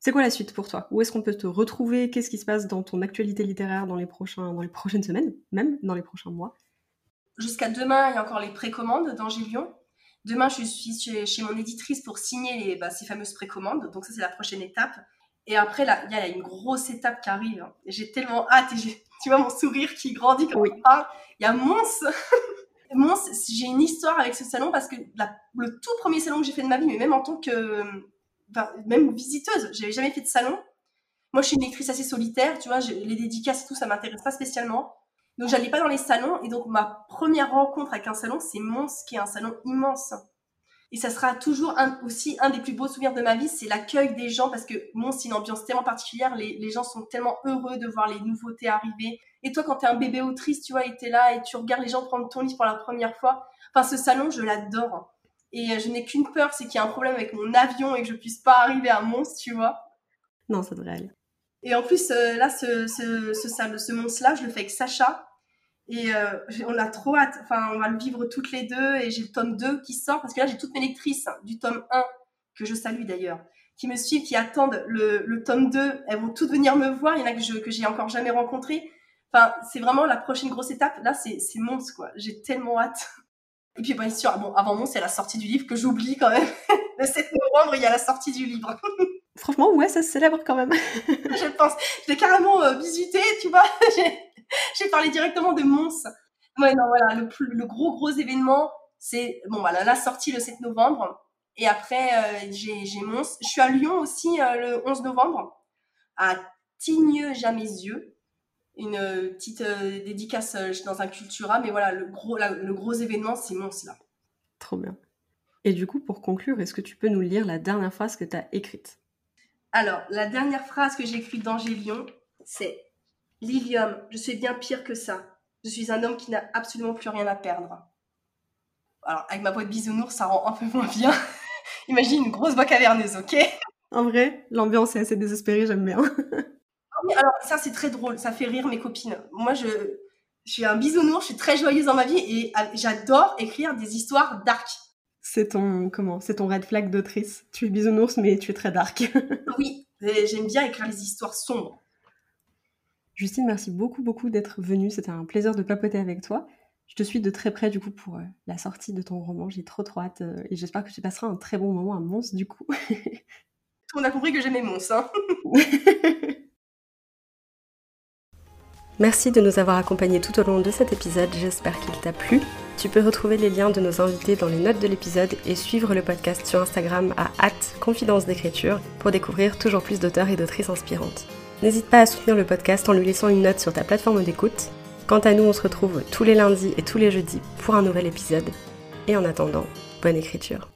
C'est quoi la suite pour toi? Où est-ce qu'on peut te retrouver? Qu'est-ce qui se passe dans ton actualité littéraire dans les, prochains, dans les prochaines semaines, même dans les prochains mois? Jusqu'à demain, il y a encore les précommandes d'Angélion. Demain, je suis chez, mon éditrice pour signer les, bah, ces fameuses précommandes. Donc ça, c'est la prochaine étape. Et après, là, il y a une grosse étape qui arrive. Hein. J'ai tellement hâte. Et <laughs> tu vois mon sourire qui grandit quand oui. on parle. Il y a Mons. <laughs> Mons, j'ai une histoire avec ce salon parce que le tout premier salon que j'ai fait de ma vie, mais même en tant que même visiteuse, j'avais jamais fait de salon. Moi, je suis une lectrice assez solitaire, tu vois, les dédicaces et tout, ça m'intéresse pas spécialement. Donc j'allais pas dans les salons et donc ma première rencontre avec un salon, c'est Mons qui est un salon immense. Et ça sera toujours un, aussi un des plus beaux souvenirs de ma vie, c'est l'accueil des gens parce que Mons c'est une ambiance tellement particulière, les, les, gens sont tellement heureux de voir les nouveautés arriver. Et toi quand t'es un bébé autrice, tu vois, et t'es là et tu regardes les gens prendre ton livre pour la première fois. Enfin ce salon, je l'adore. Et euh, je n'ai qu'une peur, c'est qu'il y ait un problème avec mon avion et que je puisse pas arriver à Mons, tu vois. Non, ça devrait aller. Et en plus, euh, là, ce, ce, ce, ce, ce monstre-là, je le fais avec Sacha. Et euh, on a trop hâte. Enfin, on va le vivre toutes les deux. Et j'ai le tome 2 qui sort. Parce que là, j'ai toutes mes lectrices du tome 1, que je salue d'ailleurs, qui me suivent, qui attendent le, le, tome 2. Elles vont toutes venir me voir. Il y en a que, je, que j'ai encore jamais rencontré. Enfin, c'est vraiment la prochaine grosse étape. Là, c'est, c'est Mons, quoi. J'ai tellement hâte. Et puis, bien sûr, bon, avant Mons, c'est la sortie du livre que j'oublie quand même. <laughs> le 7 novembre, il y a la sortie du livre. Franchement, ouais, ça se célèbre quand même. <laughs> je pense. Je l'ai carrément euh, visité, tu vois. <laughs> <laughs> J'ai parlé directement de Mons. Ouais, non, voilà, le, gros, gros événement, c'est bon, voilà, la sortie le 7 novembre. Et après, euh, j'ai Mons. Je suis à Lyon aussi euh, le 11 novembre, à Tignes-Jamaisieux. Une euh, petite dédicace dans un Cultura. Mais voilà, le gros, la, le gros événement, c'est Mons, là. Trop bien. Et du coup, pour conclure, est-ce que tu peux nous lire la dernière phrase que tu as écrite? Alors, la dernière phrase que j'ai écrite d'Angélion, c'est Lilium, je suis bien pire que ça. Je suis un homme qui n'a absolument plus rien à perdre. Alors, avec ma voix de bisounours, ça rend un peu moins bien. <laughs> Imagine une grosse voix caverneuse, ok? En vrai, l'ambiance est assez désespérée, j'aime bien. Alors, ça, c'est très drôle. Ça fait rire mes copines. Moi, je, je suis un bisounours, je suis très joyeuse dans ma vie et j'adore écrire des histoires dark. C'est ton, comment C'est ton red flag d'autrice. Tu es bisounours, mais tu es très dark. <laughs> oui, j'aime bien écrire les histoires sombres. Justine, merci beaucoup, beaucoup d'être venue. C'était un plaisir de papoter avec toi. Je te suis de très près, du coup, pour euh, la sortie de ton roman. J'ai trop, trop hâte. Euh, et j'espère que tu passeras un très bon moment à Mons, du coup. <laughs> Monde a compris que j'aimais Mons, hein <laughs> Merci de nous avoir accompagnés tout au long de cet épisode, j'espère qu'il t'a plu. Tu peux retrouver les liens de nos invités dans les notes de l'épisode et suivre le podcast sur Instagram à confidence d'écriture pour découvrir toujours plus d'auteurs et d'autrices inspirantes. N'hésite pas à soutenir le podcast en lui laissant une note sur ta plateforme d'écoute. Quant à nous, on se retrouve tous les lundis et tous les jeudis pour un nouvel épisode. Et en attendant, bonne écriture.